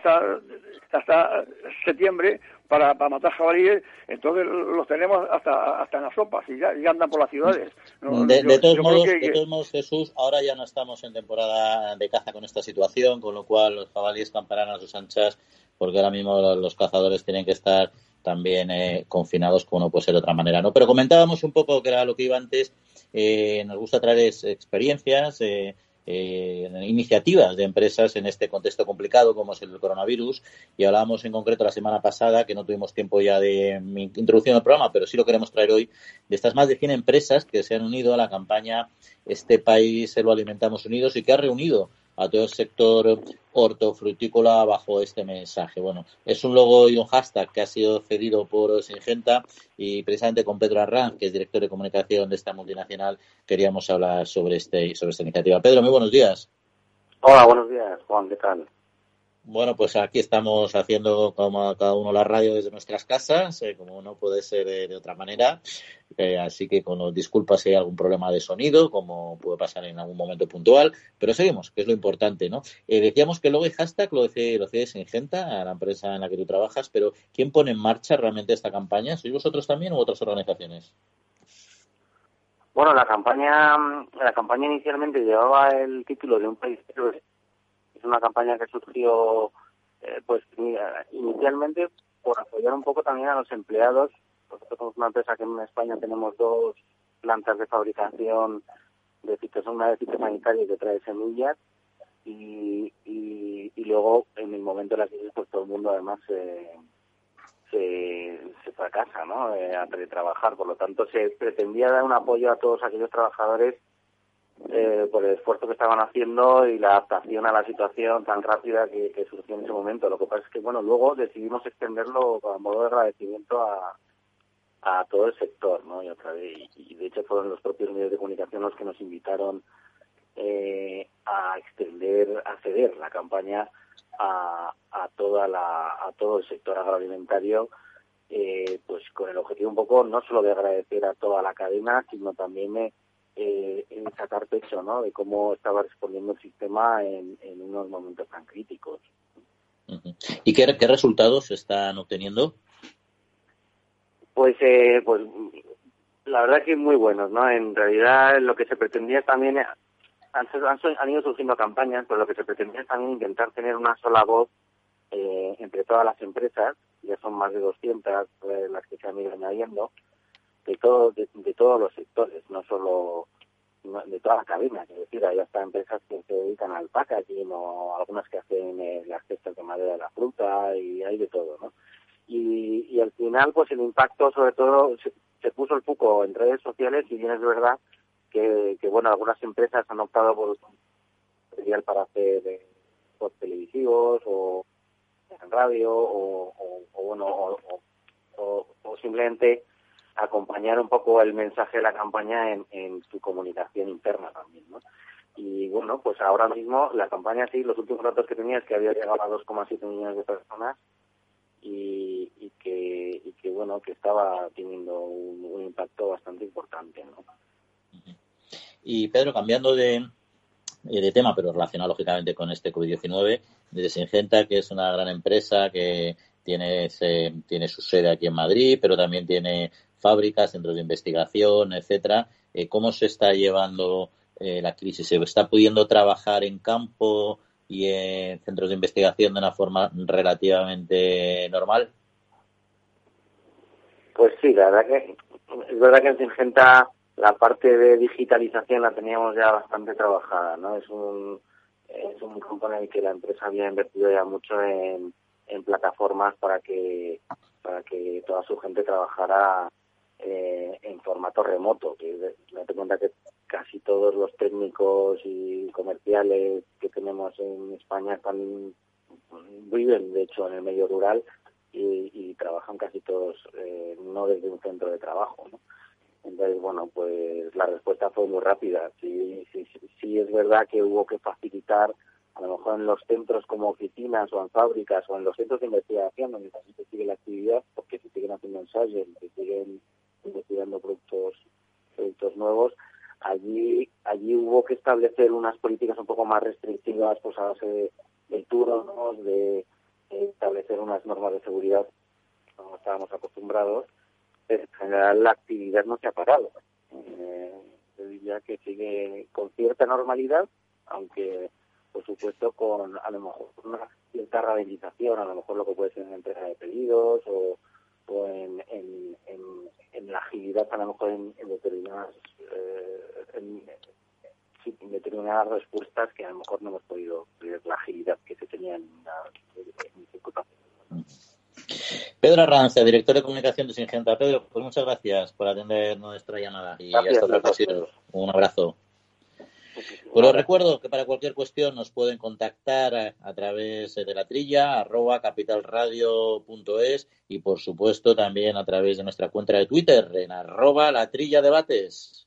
hasta, septiembre para, para, matar jabalíes, entonces los tenemos hasta, hasta en las sopas y ya, andan por las ciudades. de, todos modos, Jesús, ahora ya no estamos en temporada de caza con esta situación, con lo cual los jabalíes camparán a sus anchas, porque ahora mismo los cazadores tienen que estar también eh, confinados como no puede ser de otra manera. ¿no? Pero comentábamos un poco que era lo que iba antes eh, nos gusta traer experiencias, eh, eh, iniciativas de empresas en este contexto complicado como es el coronavirus. Y hablábamos en concreto la semana pasada, que no tuvimos tiempo ya de mi introducción al programa, pero sí lo queremos traer hoy, de estas más de 100 empresas que se han unido a la campaña Este país se lo alimentamos unidos y que ha reunido a todo el sector hortofrutícola bajo este mensaje. Bueno, es un logo y un hashtag que ha sido cedido por Singenta y precisamente con Pedro Arranz, que es director de comunicación de esta multinacional, queríamos hablar sobre este sobre esta iniciativa. Pedro, muy buenos días. Hola, buenos días, Juan, ¿qué tal? Bueno, pues aquí estamos haciendo como cada uno la radio desde nuestras casas, eh, como no puede ser de, otra manera. Eh, así que con disculpas si hay algún problema de sonido, como puede pasar en algún momento puntual, pero seguimos, que es lo importante, ¿no? Eh, decíamos que luego hay hashtag lo decía, lo Ingenta, a la empresa en la que tú trabajas, pero ¿quién pone en marcha realmente esta campaña? ¿Sois vosotros también u otras organizaciones? Bueno, la campaña, la campaña inicialmente llevaba el título de un país una campaña que surgió eh, pues inicialmente por apoyar un poco también a los empleados. Nosotros somos una empresa que en España tenemos dos plantas de fabricación de una de fitosanitarios que trae semillas y, y, y, luego en el momento de la crisis pues todo el mundo además se, se, fracasa ¿no? Eh, a teletrabajar. Por lo tanto se pretendía dar un apoyo a todos aquellos trabajadores eh, por el esfuerzo que estaban haciendo y la adaptación a la situación tan rápida que, surgió en ese momento. Lo que pasa es que, bueno, luego decidimos extenderlo a modo de agradecimiento a, todo el sector, ¿no? Y, otra vez, y de hecho fueron los propios medios de comunicación los que nos invitaron eh, a extender, a ceder la campaña a, a toda la, a todo el sector agroalimentario, eh, pues con el objetivo un poco no solo de agradecer a toda la cadena, sino también eh, en sacar pecho ¿no? de cómo estaba respondiendo el sistema en, unos momentos tan críticos. ¿Y qué, qué resultados están obteniendo? Pues, eh, pues la verdad que muy buenos, ¿no? En realidad lo que se pretendía también, han, han, ido surgiendo campañas, pero lo que se pretendía es también intentar tener una sola voz eh, entre todas las empresas, ya son más de 200 eh, las que se han ido añadiendo, de, todo, de, todos los sectores, no solo de todas las cabinas, es decir, hay hasta empresas que se dedican al packaging o algunas que hacen eh, las cestas de madera de la fruta y hay de todo, ¿no? Y, y al final, pues el impacto, sobre todo, se, puso el foco en redes sociales y bien es verdad que, que bueno, algunas empresas han optado por material para hacer eh, televisivos o en radio o, o, bueno, o, o simplemente acompañar un poco el mensaje de la campaña en, en su comunicación interna también, ¿no? Y bueno, pues ahora mismo la campaña sí, los últimos datos que tenía es que había llegado a 2,7 millones de personas y, y, que, y que bueno, que estaba teniendo un, impacto bastante importante, ¿no? Y Pedro, cambiando de, de tema, pero relacionado lógicamente con este COVID-19, de Singenta, que es una gran empresa que tiene, tiene su sede aquí en Madrid, pero también tiene fábricas, centros de investigación, etcétera. Eh, ¿Cómo se está llevando eh, la crisis? ¿Se está pudiendo trabajar en campo y en centros de investigación de una forma relativamente normal? Pues sí, la verdad que es verdad que en Singenta la parte de digitalización la teníamos ya bastante trabajada, ¿no? Es un es un campo en el que la empresa había invertido ya mucho en, en plataformas para que para que toda su gente trabajara eh, en formato remoto. Que date cuenta que casi todos los técnicos y comerciales que tenemos en España están viven, de hecho, en el medio rural y, trabajan casi todos eh, no desde un centro de trabajo. Entonces, bueno, pues la respuesta fue muy rápida. Sí, sí, sí, es verdad que hubo que facilitar, a lo mejor en los centros como oficinas o en fábricas o en los centros de investigación donde también se sigue la actividad, porque se siguen haciendo ensayos, se siguen investigando productos, productos nuevos, allí allí hubo que establecer unas políticas un poco más restrictivas pues a base de, de de, establecer unas normas de seguridad como estábamos acostumbrados. En general la actividad no se ha parado. Eh, diría que sigue con cierta normalidad, aunque por supuesto con a lo mejor una cierta rehabilitación, a lo mejor lo que puede ser en entrega de pedidos o, o en, en, en, la agilidad a lo mejor en, determinadas eh, en, determinadas respuestas que a lo mejor no hemos podido ver la agilidad que se tenía en la Pedro Arranza, director de comunicación de Singenta. Pedro, pues muchas gracias por atender nuestra llamada y hasta otra ocasión. Un abrazo. Pues os recuerdo que para cualquier cuestión nos pueden contactar a, través de la trilla, arroba capitalradio.es y por supuesto también a través de nuestra cuenta de Twitter en arroba la trilla debates.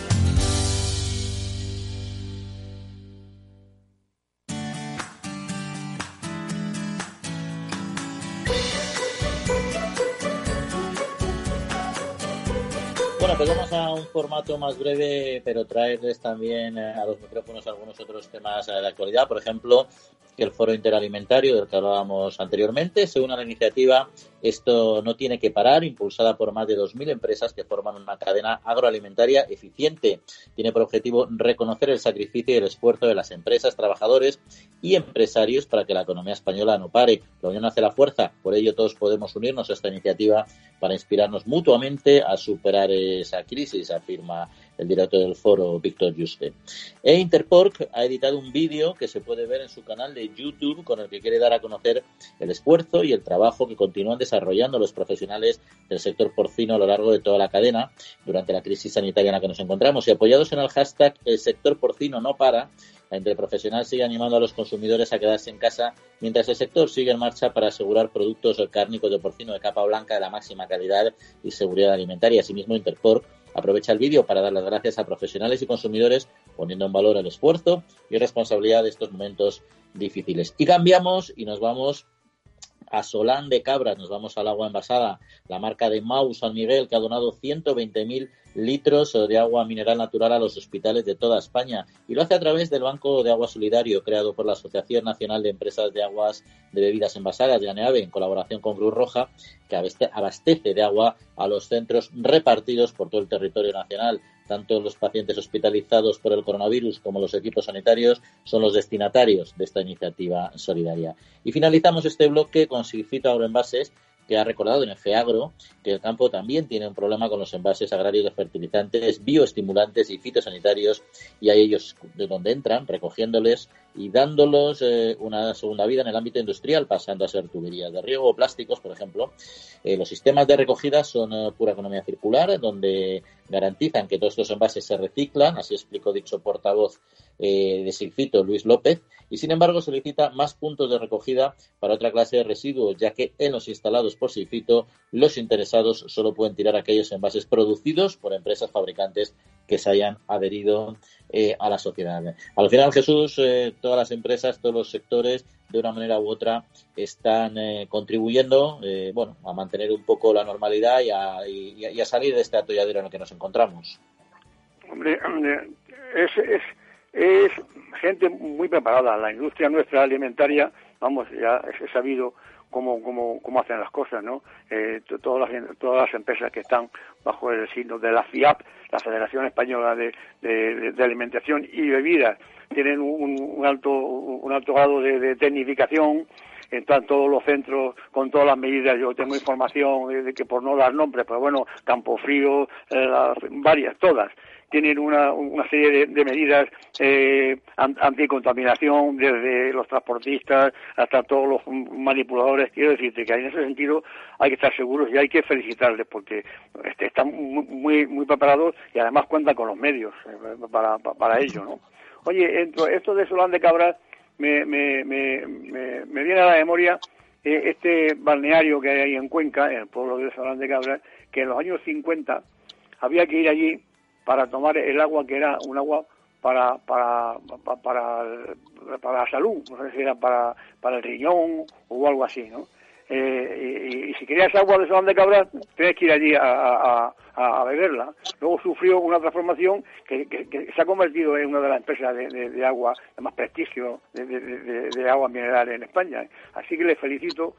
Formato más breve, pero traerles también eh, a los micrófonos algunos otros temas eh, de actualidad. Por ejemplo, el Foro Interalimentario del que hablábamos anteriormente se une a la iniciativa Esto no tiene que parar, impulsada por más de 2.000 empresas que forman una cadena agroalimentaria eficiente. Tiene por objetivo reconocer el sacrificio y el esfuerzo de las empresas, trabajadores y empresarios para que la economía española no pare. La unión hace la fuerza, por ello todos podemos unirnos a esta iniciativa para inspirarnos mutuamente a superar esa crisis, afirma el director del foro, Víctor Juste. E Interpork ha editado un vídeo que se puede ver en su canal de YouTube con el que quiere dar a conocer el esfuerzo y el trabajo que continúan desarrollando los profesionales del sector porcino a lo largo de toda la cadena durante la crisis sanitaria en la que nos encontramos. Y apoyados en el hashtag El sector porcino no para, la Interprofesional sigue animando a los consumidores a quedarse en casa mientras el sector sigue en marcha para asegurar productos cárnicos de porcino de capa blanca de la máxima calidad y seguridad alimentaria. Asimismo, Interpork Aprovecha el vídeo para dar las gracias a profesionales y consumidores, poniendo en valor el esfuerzo y responsabilidad de estos momentos difíciles. Y cambiamos y nos vamos a Solán de Cabras, nos vamos al agua envasada, la marca de Mau San Miguel, que ha donado 120.000 litros de agua mineral natural a los hospitales de toda España y lo hace a través del Banco de Agua Solidario creado por la Asociación Nacional de Empresas de Aguas de Bebidas Envasadas de ANEAVE en colaboración con Cruz Roja que abastece de agua a los centros repartidos por todo el territorio nacional. Tanto los pacientes hospitalizados por el coronavirus como los equipos sanitarios son los destinatarios de esta iniciativa solidaria. Y finalizamos este bloque con Sigfito Agroenvases, que ha recordado en el FEAGRO que el campo también tiene un problema con los envases agrarios de fertilizantes, bioestimulantes y fitosanitarios y hay ellos de donde entran, recogiéndoles y dándolos eh, una segunda vida en el ámbito industrial, pasando a ser tuberías de riego o plásticos, por ejemplo. Eh, los sistemas de recogida son eh, pura economía circular, donde garantizan que todos estos envases se reciclan, así explicó dicho portavoz de Silfito, Luis López, y sin embargo solicita más puntos de recogida para otra clase de residuos, ya que en los instalados por Silfito los interesados solo pueden tirar aquellos envases producidos por empresas fabricantes que se hayan adherido eh, a la sociedad. Al final, Jesús, eh, todas las empresas, todos los sectores, de una manera u otra, están eh, contribuyendo bueno, a mantener un poco la normalidad y a, salir de este atolladero en el que nos encontramos. Hombre, es, es, es gente muy preparada. La industria nuestra alimentaria, vamos, ya he sabido cómo, cómo, cómo hacen las cosas, ¿no? Eh, todas, las, todas las empresas que están bajo el signo de la FIAP, la Federación Española de, de, Alimentación y Bebidas, tienen un, alto, un alto grado de, tecnificación, están todos los centros con todas las medidas. Yo tengo información de que por no dar nombres, pero bueno, Campo Frío, eh, varias, todas tienen una, una serie de, medidas eh, anticontaminación, desde los transportistas hasta todos los manipuladores. Quiero decirte que en ese sentido hay que estar seguros y hay que felicitarles porque este, están muy, muy preparados y además cuentan con los medios eh, para, para, ello. ¿no? Oye, esto de Solán de Cabras me, me, me, me, viene a la memoria eh, este balneario que hay ahí en Cuenca, en el pueblo de Solán de Cabras, que en los años 50 había que ir allí para tomar el agua que era un agua para para para, para la salud, no sé si era para, para el riñón o algo así, ¿no? Eh, y, si querías agua de Solán de Cabra, tenías que ir allí a, a, beberla. Luego sufrió una transformación que, que, se ha convertido en una de las empresas de, de, agua de más prestigio de, de, agua mineral en España. Así que le felicito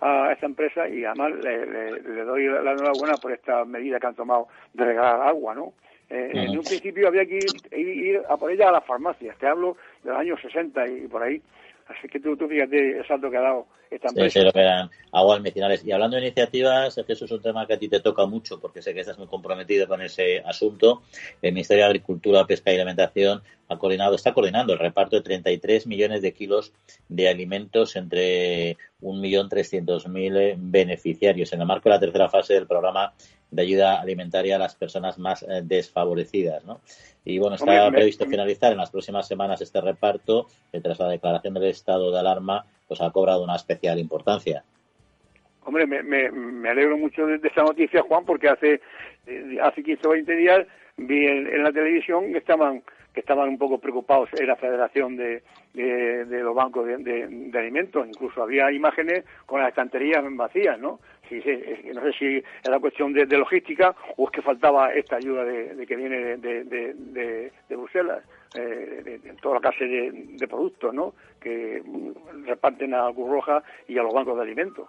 a esta empresa y además le, le, doy la enhorabuena por esta medida que han tomado de regalar agua, ¿no? Eh, en un principio había que ir, a por ella a las farmacias, te hablo de los años 60 y por ahí. Así que tú, tú fíjate el salto que ha dado esta empresa. Sí, sí, lo que eran aguas medicinales. Y hablando de iniciativas, eso es un tema que a ti te toca mucho porque sé que estás muy comprometido con ese asunto. El Ministerio de Agricultura, Pesca y Alimentación ha coordinado, está coordinando el reparto de 33 millones de kilos de alimentos entre 1.300.000 beneficiarios en el marco de la tercera fase del programa de ayuda alimentaria a las personas más eh, desfavorecidas. ¿no? Y bueno, está previsto finalizar en las próximas semanas este reparto, que tras la declaración del estado de alarma, pues ha cobrado una especial importancia. Hombre, me, me, me alegro mucho de, esta noticia, Juan, porque hace, eh, hace 15 o 20 días vi en la televisión que estaban que estaban un poco preocupados en la Federación de, de, los Bancos de, Alimentos. Incluso había imágenes con las estanterías vacías, ¿no? Sí, sí, no sé si era cuestión de, logística o es que faltaba esta ayuda de, que viene de, Bruselas, eh, de, toda la clase de, productos, ¿no? Que reparten a Cruz Roja y a los bancos de alimentos.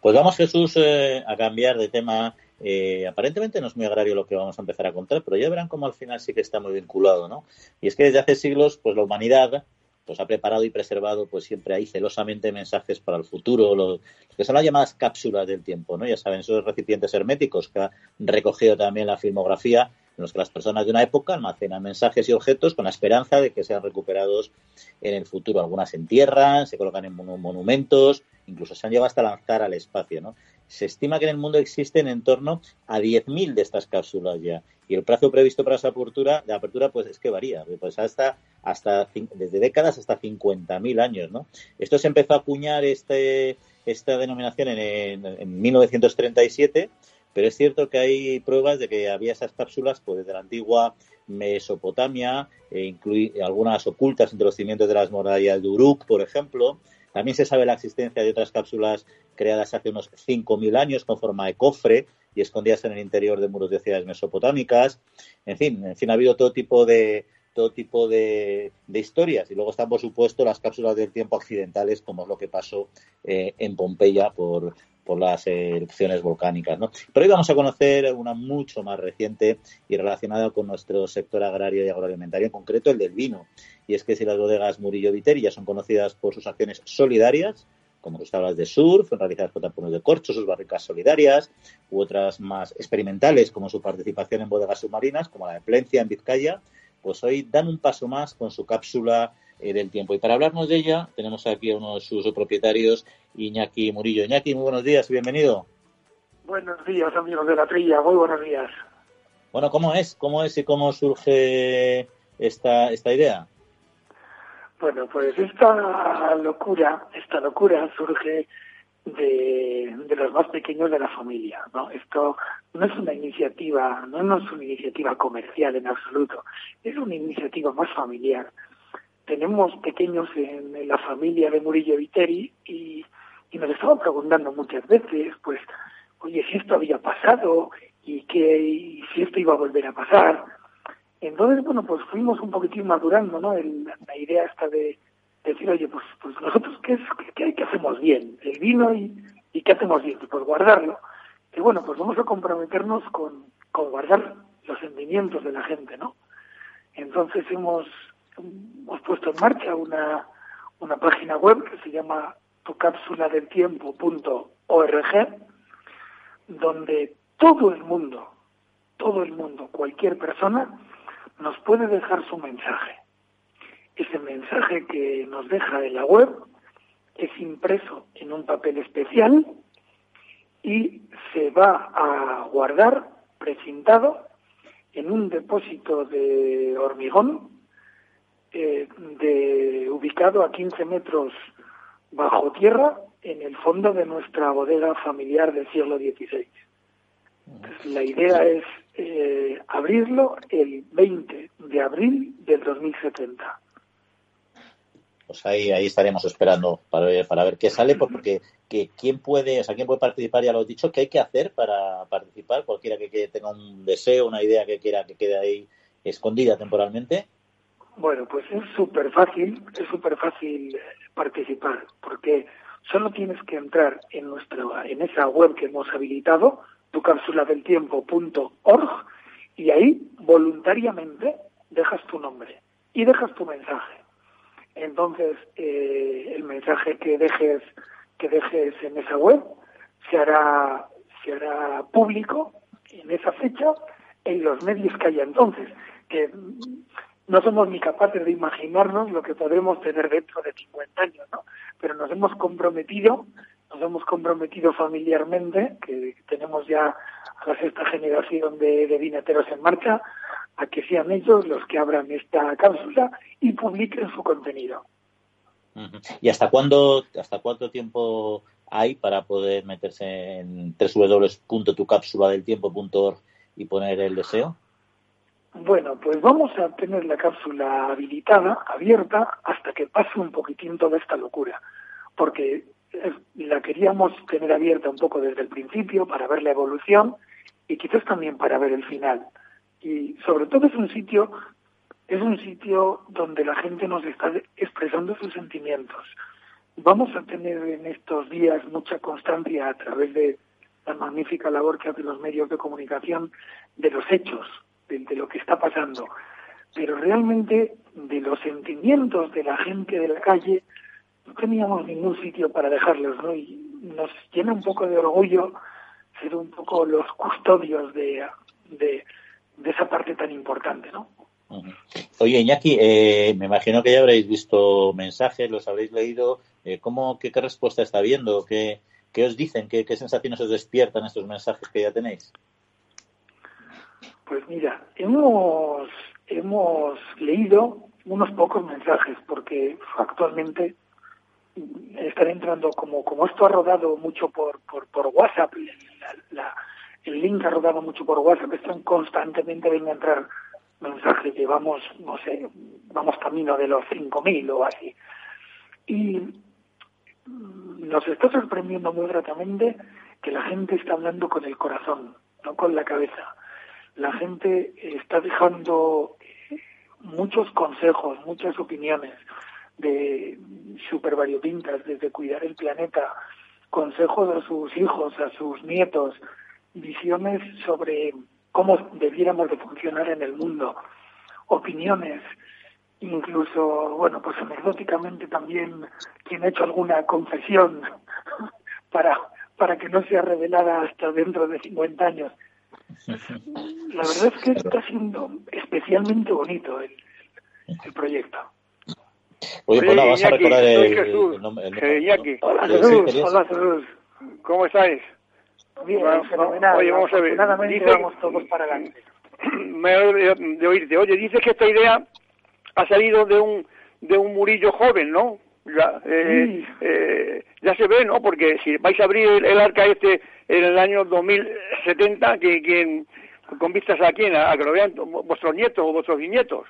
Pues vamos, Jesús, eh, a cambiar de tema eh, aparentemente no es muy agrario lo que vamos a empezar a contar, pero ya verán cómo al final sí que está muy vinculado, ¿no? Y es que desde hace siglos, pues la humanidad pues ha preparado y preservado pues siempre ahí celosamente mensajes para el futuro, los, que son las llamadas cápsulas del tiempo, ¿no? Ya saben, esos recipientes herméticos que ha recogido también la filmografía en los que las personas de una época almacenan mensajes y objetos con la esperanza de que sean recuperados en el futuro. Algunas se entierran, se colocan en monumentos, incluso se han llevado hasta lanzar al espacio, ¿no? Se estima que en el mundo existen en torno a 10.000 de estas cápsulas ya. Y el plazo previsto para su apertura, de apertura, pues es que varía, pues hasta, hasta desde décadas hasta 50.000 años, ¿no? Esto se empezó a acuñar este, esta denominación en, en, 1937, pero es cierto que hay pruebas de que había esas cápsulas pues desde la antigua Mesopotamia, e algunas ocultas entre los cimientos de las murallas de Uruk, por ejemplo, también se sabe la existencia de otras cápsulas creadas hace unos 5.000 años con forma de cofre y escondidas en el interior de muros de ciudades mesopotámicas. En fin, en fin, ha habido todo tipo de todo tipo de, historias y luego están por supuesto las cápsulas del tiempo accidentales como es lo que pasó eh, en Pompeya por, las erupciones volcánicas. ¿no? Pero hoy vamos a conocer una mucho más reciente y relacionada con nuestro sector agrario y agroalimentario, en concreto el del vino. Y es que si las bodegas Murillo Viteri ya son conocidas por sus acciones solidarias, como los tablas de surf, realizadas por tapones de corcho, sus barricas solidarias, u otras más experimentales, como su participación en bodegas submarinas, como la de Plencia en Vizcaya, pues hoy dan un paso más con su cápsula eh, del tiempo. Y para hablarnos de ella, tenemos aquí a uno de sus propietarios, Iñaki Murillo. Iñaki, muy buenos días, bienvenido. Buenos días, amigos de la trilla, muy buenos días. Bueno, ¿cómo es? ¿Cómo es y cómo surge esta, esta idea? Bueno, pues esta locura, esta locura surge de, de, los más pequeños de la familia, ¿no? Esto no es una iniciativa, no, es una iniciativa comercial en absoluto, es una iniciativa más familiar. Tenemos pequeños en, la familia de Murillo Viteri y, y nos estaban preguntando muchas veces, pues, oye, si esto había pasado y que y si esto iba a volver a pasar, entonces, bueno, pues fuimos un poquitín madurando, ¿no? la idea esta de, decir, oye, pues, pues nosotros, ¿qué, es, qué, qué hacemos bien? El vino y, y ¿qué hacemos bien? Pues guardarlo. Y bueno, pues vamos a comprometernos con, con guardar los sentimientos de la gente, ¿no? Entonces hemos, hemos puesto en marcha una, una página web que se llama tucápsuladeltiempo.org, donde todo el mundo, todo el mundo, cualquier persona, nos puede dejar su mensaje. Ese mensaje que nos deja en la web es impreso en un papel especial y se va a guardar precintado en un depósito de hormigón eh, ubicado a 15 metros bajo tierra en el fondo de nuestra bodega familiar del siglo XVI. la idea es eh, abrirlo el 20 de abril del 2070. Pues ahí, ahí estaremos esperando para ver, para ver qué sale, porque que, quién puede, o sea, quién puede participar, ya lo he dicho, qué hay que hacer para participar, cualquiera que, tenga un deseo, una idea que quiera que quede ahí escondida temporalmente. Bueno, pues es súper fácil, es súper fácil participar, porque solo tienes que entrar en nuestra, en esa web que hemos habilitado, tucapsuladeltiempo.org y ahí voluntariamente dejas tu nombre y dejas tu mensaje. Entonces, eh, el mensaje que dejes que dejes en esa web se hará se hará público en esa fecha en los medios que haya entonces, que no somos ni capaces de imaginarnos lo que podremos tener dentro de 50 años, ¿no? Pero nos hemos comprometido, nos hemos comprometido familiarmente, que tenemos ya a la sexta generación de, de en marcha, a que sean ellos los que abran esta cápsula y publiquen su contenido. ¿Y hasta cuándo, hasta cuánto tiempo hay para poder meterse en www.tucapsuladeltiempo.org y poner el deseo? Bueno, pues vamos a tener la cápsula habilitada, abierta, hasta que pase un poquitín toda esta locura, porque la queríamos tener abierta un poco desde el principio para ver la evolución y quizás también para ver el final. Y sobre todo es un sitio es un sitio donde la gente nos está expresando sus sentimientos. Vamos a tener en estos días mucha constancia a través de la magnífica labor que hacen los medios de comunicación de los hechos, de, lo que está pasando, pero realmente de los sentimientos de la gente de la calle no teníamos ningún sitio para dejarlos, ¿no? Y nos llena un poco de orgullo ser un poco los custodios de, de, esa parte tan importante, ¿no? Oye, Iñaki, eh, me imagino que ya habréis visto mensajes, los habréis leído. Eh, ¿cómo, qué, respuesta está viendo? ¿Qué, qué os dicen? ¿Qué, ¿Qué sensaciones os despiertan estos mensajes que ya tenéis? Pues mira, hemos, hemos leído unos pocos mensajes porque actualmente están entrando como como esto ha rodado mucho por por, por WhatsApp el link ha rodado mucho por WhatsApp están constantemente viendo entrar mensajes llevamos no sé vamos camino de los 5.000 o así. Y nos está sorprendiendo muy gratamente que la gente está hablando con el corazón no con la cabeza. La gente está dejando muchos consejos, muchas opiniones de super variopintas, desde cuidar el planeta, consejos a sus hijos, a sus nietos, visiones sobre cómo debiéramos de funcionar en el mundo, opiniones, incluso, bueno, pues anecdóticamente también quien ha hecho alguna confesión para, para que no sea revelada hasta dentro de 50 años. La verdad es que está siendo especialmente bonito el, el proyecto. Oye, pues vamos a recordar el, Jesús, nombre. Hola, Jesús. Hola, Jesús. ¿Cómo estáis? Bien, fenomenal. Oye, vamos a ver. Dice, vamos todos para adelante. Me de, de oírte. Oye, dices que esta idea ha salido de un de un Murillo joven, ¿no? Ya, eh, eh, ya se ve, ¿no? Porque si vais a abrir el, el arca este en el año 2070, que, que con vistas a quién, a, que lo vean vuestros nietos o vuestros bisnietos.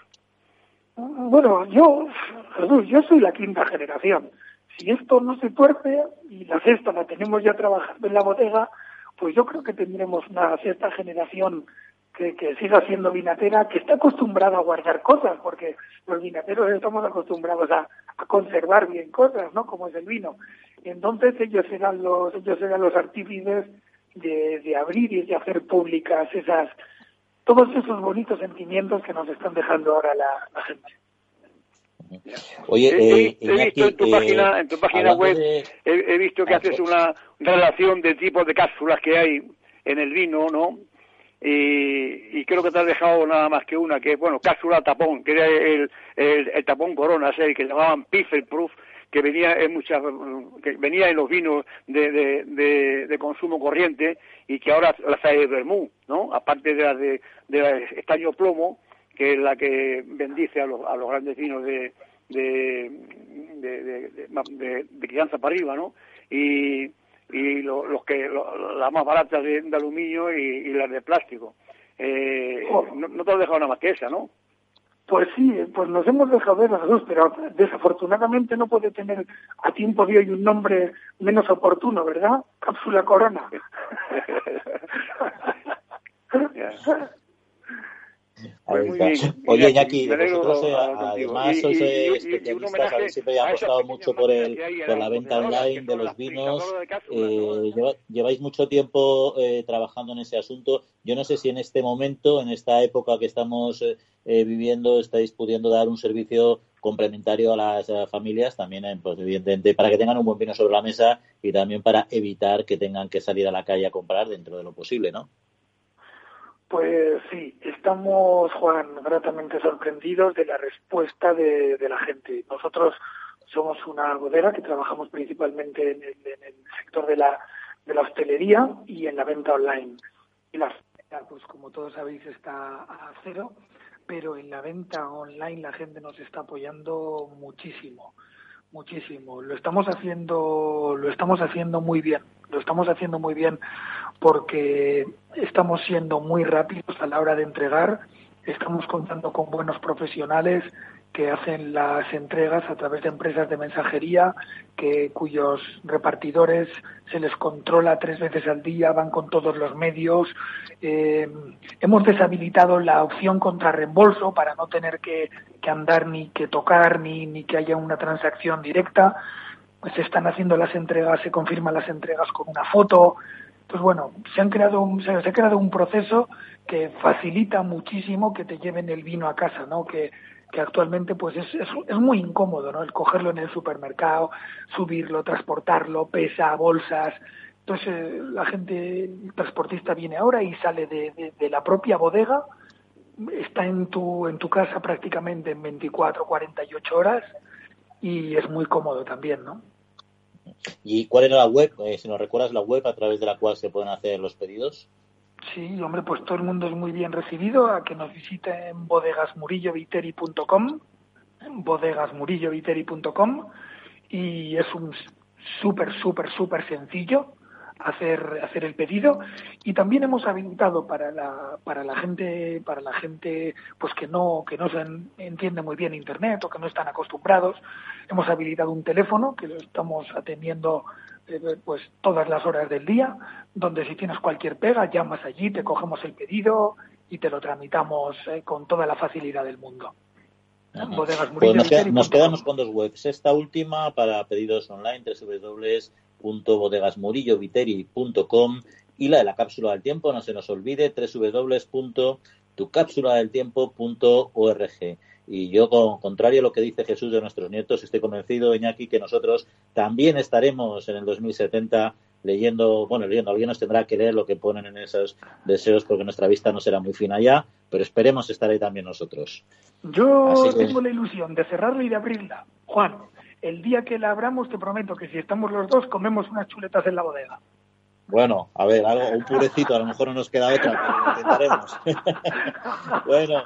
Bueno, yo, Jesús, yo soy la quinta generación. Si esto no se tuerce y la sexta la tenemos ya trabajando en la bodega, pues yo creo que tendremos una sexta generación que, que siga siendo vinatera, que está acostumbrada a guardar cosas, porque los vinateros estamos acostumbrados a, conservar bien cosas, ¿no? Como es el vino. Entonces ellos serán los, ellos serán los artífices de abrir y de hacer públicas esas, todos esos bonitos sentimientos que nos están dejando ahora la, gente. Oye, he, eh, visto en tu eh, página, en tu página web, he, visto que haces una relación de tipos de cápsulas que hay en el vino, ¿no? Y, creo que te has dejado nada más que una, que es, bueno, cápsula tapón, que era el, el, tapón Corona 6, que llamaban Piffle Proof, que venía en muchas que venía en los vinos de, de, de, consumo corriente y que ahora las hay de Bermú, ¿no? Aparte de las de, de estaño plomo, que es la que bendice a los, a los grandes vinos de de, de, de, crianza para arriba, ¿no? Y, y los que las más baratas de, aluminio y, las de plástico. Eh, oh. no, no te has dejado nada más que esa, ¿no? Pues sí, pues nos hemos dejado ver las dos, pero desafortunadamente no puede tener a tiempo de hoy un nombre menos oportuno, ¿verdad? Cápsula Corona. Oye, Iñaki, vosotros eh, además sois eh, especialistas, habéis siempre apostado mucho por, el, por la venta online de los vinos, eh, lleváis mucho tiempo eh, trabajando en ese asunto. Yo no sé si en este momento, en esta época que estamos eh, viviendo, estáis pudiendo dar un servicio complementario a las eh, familias también, eh, pues evidentemente, para que tengan un buen vino sobre la mesa y también para evitar que tengan que salir a la calle a comprar dentro de lo posible, ¿no? Pues sí, estamos, Juan, gratamente sorprendidos de la respuesta de, la gente. Nosotros somos una bodega que trabajamos principalmente en el, sector de la, de la hostelería y en la venta online. Y la pues como todos sabéis, está a cero pero en la venta online la gente nos está apoyando muchísimo, muchísimo. Lo estamos haciendo, lo estamos haciendo muy bien, lo estamos haciendo muy bien porque estamos siendo muy rápidos a la hora de entregar, estamos contando con buenos profesionales que hacen las entregas a través de empresas de mensajería, que cuyos repartidores se les controla tres veces al día, van con todos los medios. Eh, hemos deshabilitado la opción contra reembolso para no tener que, andar ni que tocar ni, ni que haya una transacción directa. Pues se están haciendo las entregas, se confirman las entregas con una foto. Pues bueno, se, han creado un, se, ha creado un proceso que facilita muchísimo que te lleven el vino a casa, ¿no? Que, que actualmente pues es, es, muy incómodo, ¿no? El cogerlo en el supermercado, subirlo, transportarlo, pesa, bolsas. Entonces la gente, el transportista viene ahora y sale de, de, la propia bodega, está en tu, en tu casa prácticamente en 24, 48 horas y es muy cómodo también, ¿no? ¿Y cuál era la web? Eh, si nos recuerdas la web a través de la cual se pueden hacer los pedidos. Sí, hombre, pues todo el mundo es muy bien recibido a que nos visiten bodegasmurilloviteri.com, bodegasmurilloviteri.com y es un súper, súper, súper sencillo hacer hacer el pedido. Y también hemos habilitado para la para la gente para la gente pues que no que no se entiende muy bien internet o que no están acostumbrados hemos habilitado un teléfono que lo estamos atendiendo eh, pues todas las horas del día donde si tienes cualquier pega llamas allí te cogemos el pedido y te lo tramitamos eh, con toda la facilidad del mundo. Pues nos, quedamos con dos webs esta última para pedidos online www www.bodegasmurilloviteri.com y la de la cápsula del tiempo, no se nos olvide, www.tucapsuladeltiempo.org. Y yo, con contrario a lo que dice Jesús de nuestros nietos, estoy convencido, Iñaki, que nosotros también estaremos en el 2070 leyendo, bueno, leyendo, alguien nos tendrá que leer lo que ponen en esos deseos porque nuestra vista no será muy fina ya, pero esperemos estar ahí también nosotros. Yo tengo la ilusión de cerrarla y de abrirla. Juan, el día que la abramos te prometo que si estamos los dos comemos unas chuletas en la bodega. Bueno, a ver, algo, un purecito, a lo mejor no nos queda otra, pero lo intentaremos. bueno,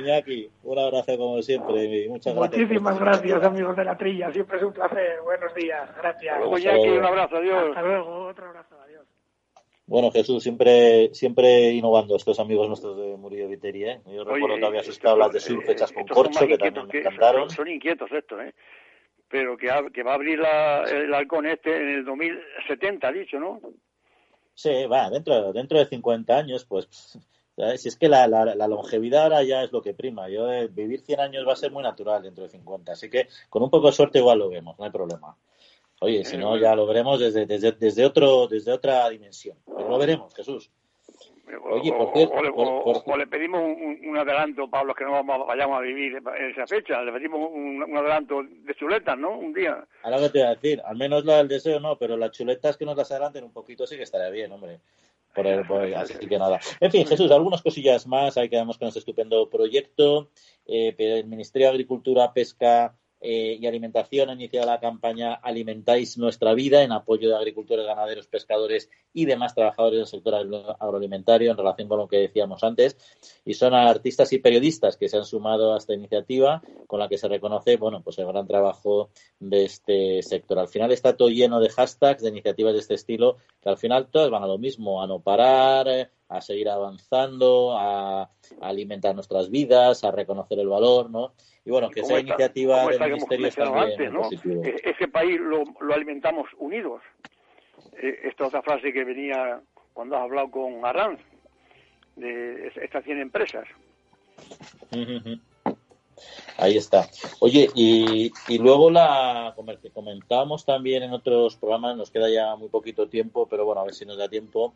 Iñaki, un abrazo como siempre y muchas gracias. Muchísimas gracias, amigos de la trilla, siempre es un placer. Buenos días, gracias. Iñaki, un abrazo, adiós. Hasta luego, otro abrazo, adiós. Bueno, Jesús, siempre siempre innovando estos amigos nuestros de Murillo Viteria. ¿eh? Yo recuerdo que habías estado las de surf hechas con corcho, que también me encantaron. Son, son inquietos estos, ¿eh? Pero que, que va a abrir el halcón este en el 2070, dicho, ¿no? Sí, va, dentro, dentro de 50 años, pues, si es que la, la, longevidad ahora ya es lo que prima. Yo eh, vivir 100 años va a ser muy natural dentro de 50, así que con un poco de suerte igual lo vemos, no hay problema. Oye, si no, ya lo veremos desde, desde, desde, otro, desde otra dimensión. Pero lo veremos, Jesús. Oye, o, le pedimos un, adelanto para los que no vamos, vayamos a vivir en esa fecha, le pedimos un, adelanto de chuletas, ¿no? Un día. Ahora que te voy a decir, al menos la del deseo no, pero las chuletas que nos las adelanten un poquito sí que estaría bien, hombre. Por así que nada. En fin, Jesús, algunas cosillas más. Ahí quedamos con este estupendo proyecto. Eh, el Ministerio de Agricultura, Pesca eh, y Alimentación ha iniciado la campaña Alimentáis nuestra vida en apoyo de agricultores, ganaderos, pescadores y demás trabajadores del sector agroalimentario en relación con lo que decíamos antes. Y son artistas y periodistas que se han sumado a esta iniciativa con la que se reconoce bueno, pues el gran trabajo de este sector. Al final está todo lleno de hashtags, de iniciativas de este estilo, que al final todas van a lo mismo, a no parar, a seguir avanzando, a, alimentar nuestras vidas, a reconocer el valor, ¿no? Y bueno, que esa iniciativa del Ministerio es también ¿no? E-, ese país lo, alimentamos unidos. E, esta otra frase que venía cuando has hablado con Arranz, de estas 100 empresas. Ahí está. Oye, y, luego la, que comentábamos también en otros programas, nos queda ya muy poquito tiempo, pero bueno, a ver si nos da tiempo.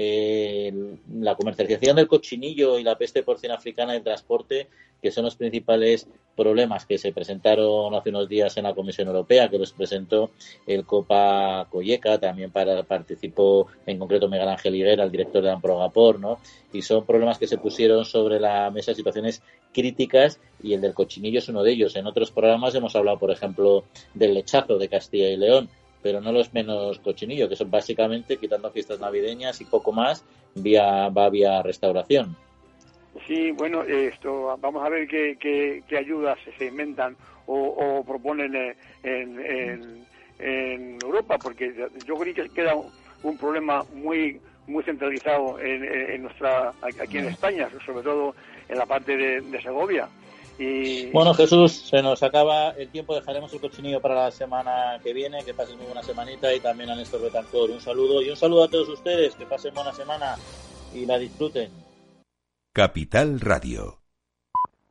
Eh, la comercialización del cochinillo y la peste porcina africana en transporte, que son los principales problemas que se presentaron hace unos días en la Comisión Europea, que los presentó el Copa Colleca, también para, participó en concreto Miguel Ángel Higuera, el director de Amprogapor, ¿no? Y son problemas que se pusieron sobre la mesa, situaciones críticas, y el del cochinillo es uno de ellos. En otros programas hemos hablado, por ejemplo, del lechazo de Castilla y León, pero no los menos cochinillo, que son básicamente, quitando fiestas navideñas y poco más, vía, va vía restauración. Sí, bueno, esto, vamos a ver qué, qué, ayudas se inventan o, proponen en, en, Europa, porque yo creo que queda un problema muy muy centralizado en, nuestra aquí en España, sobre todo en la parte de Segovia. Bueno, Jesús, se nos acaba el tiempo. Dejaremos el cochinillo para la semana que viene. Que pasen muy buena semanita y también a Néstor Betancor. Un saludo y un saludo a todos ustedes. Que pasen buena semana y la disfruten. Capital Radio.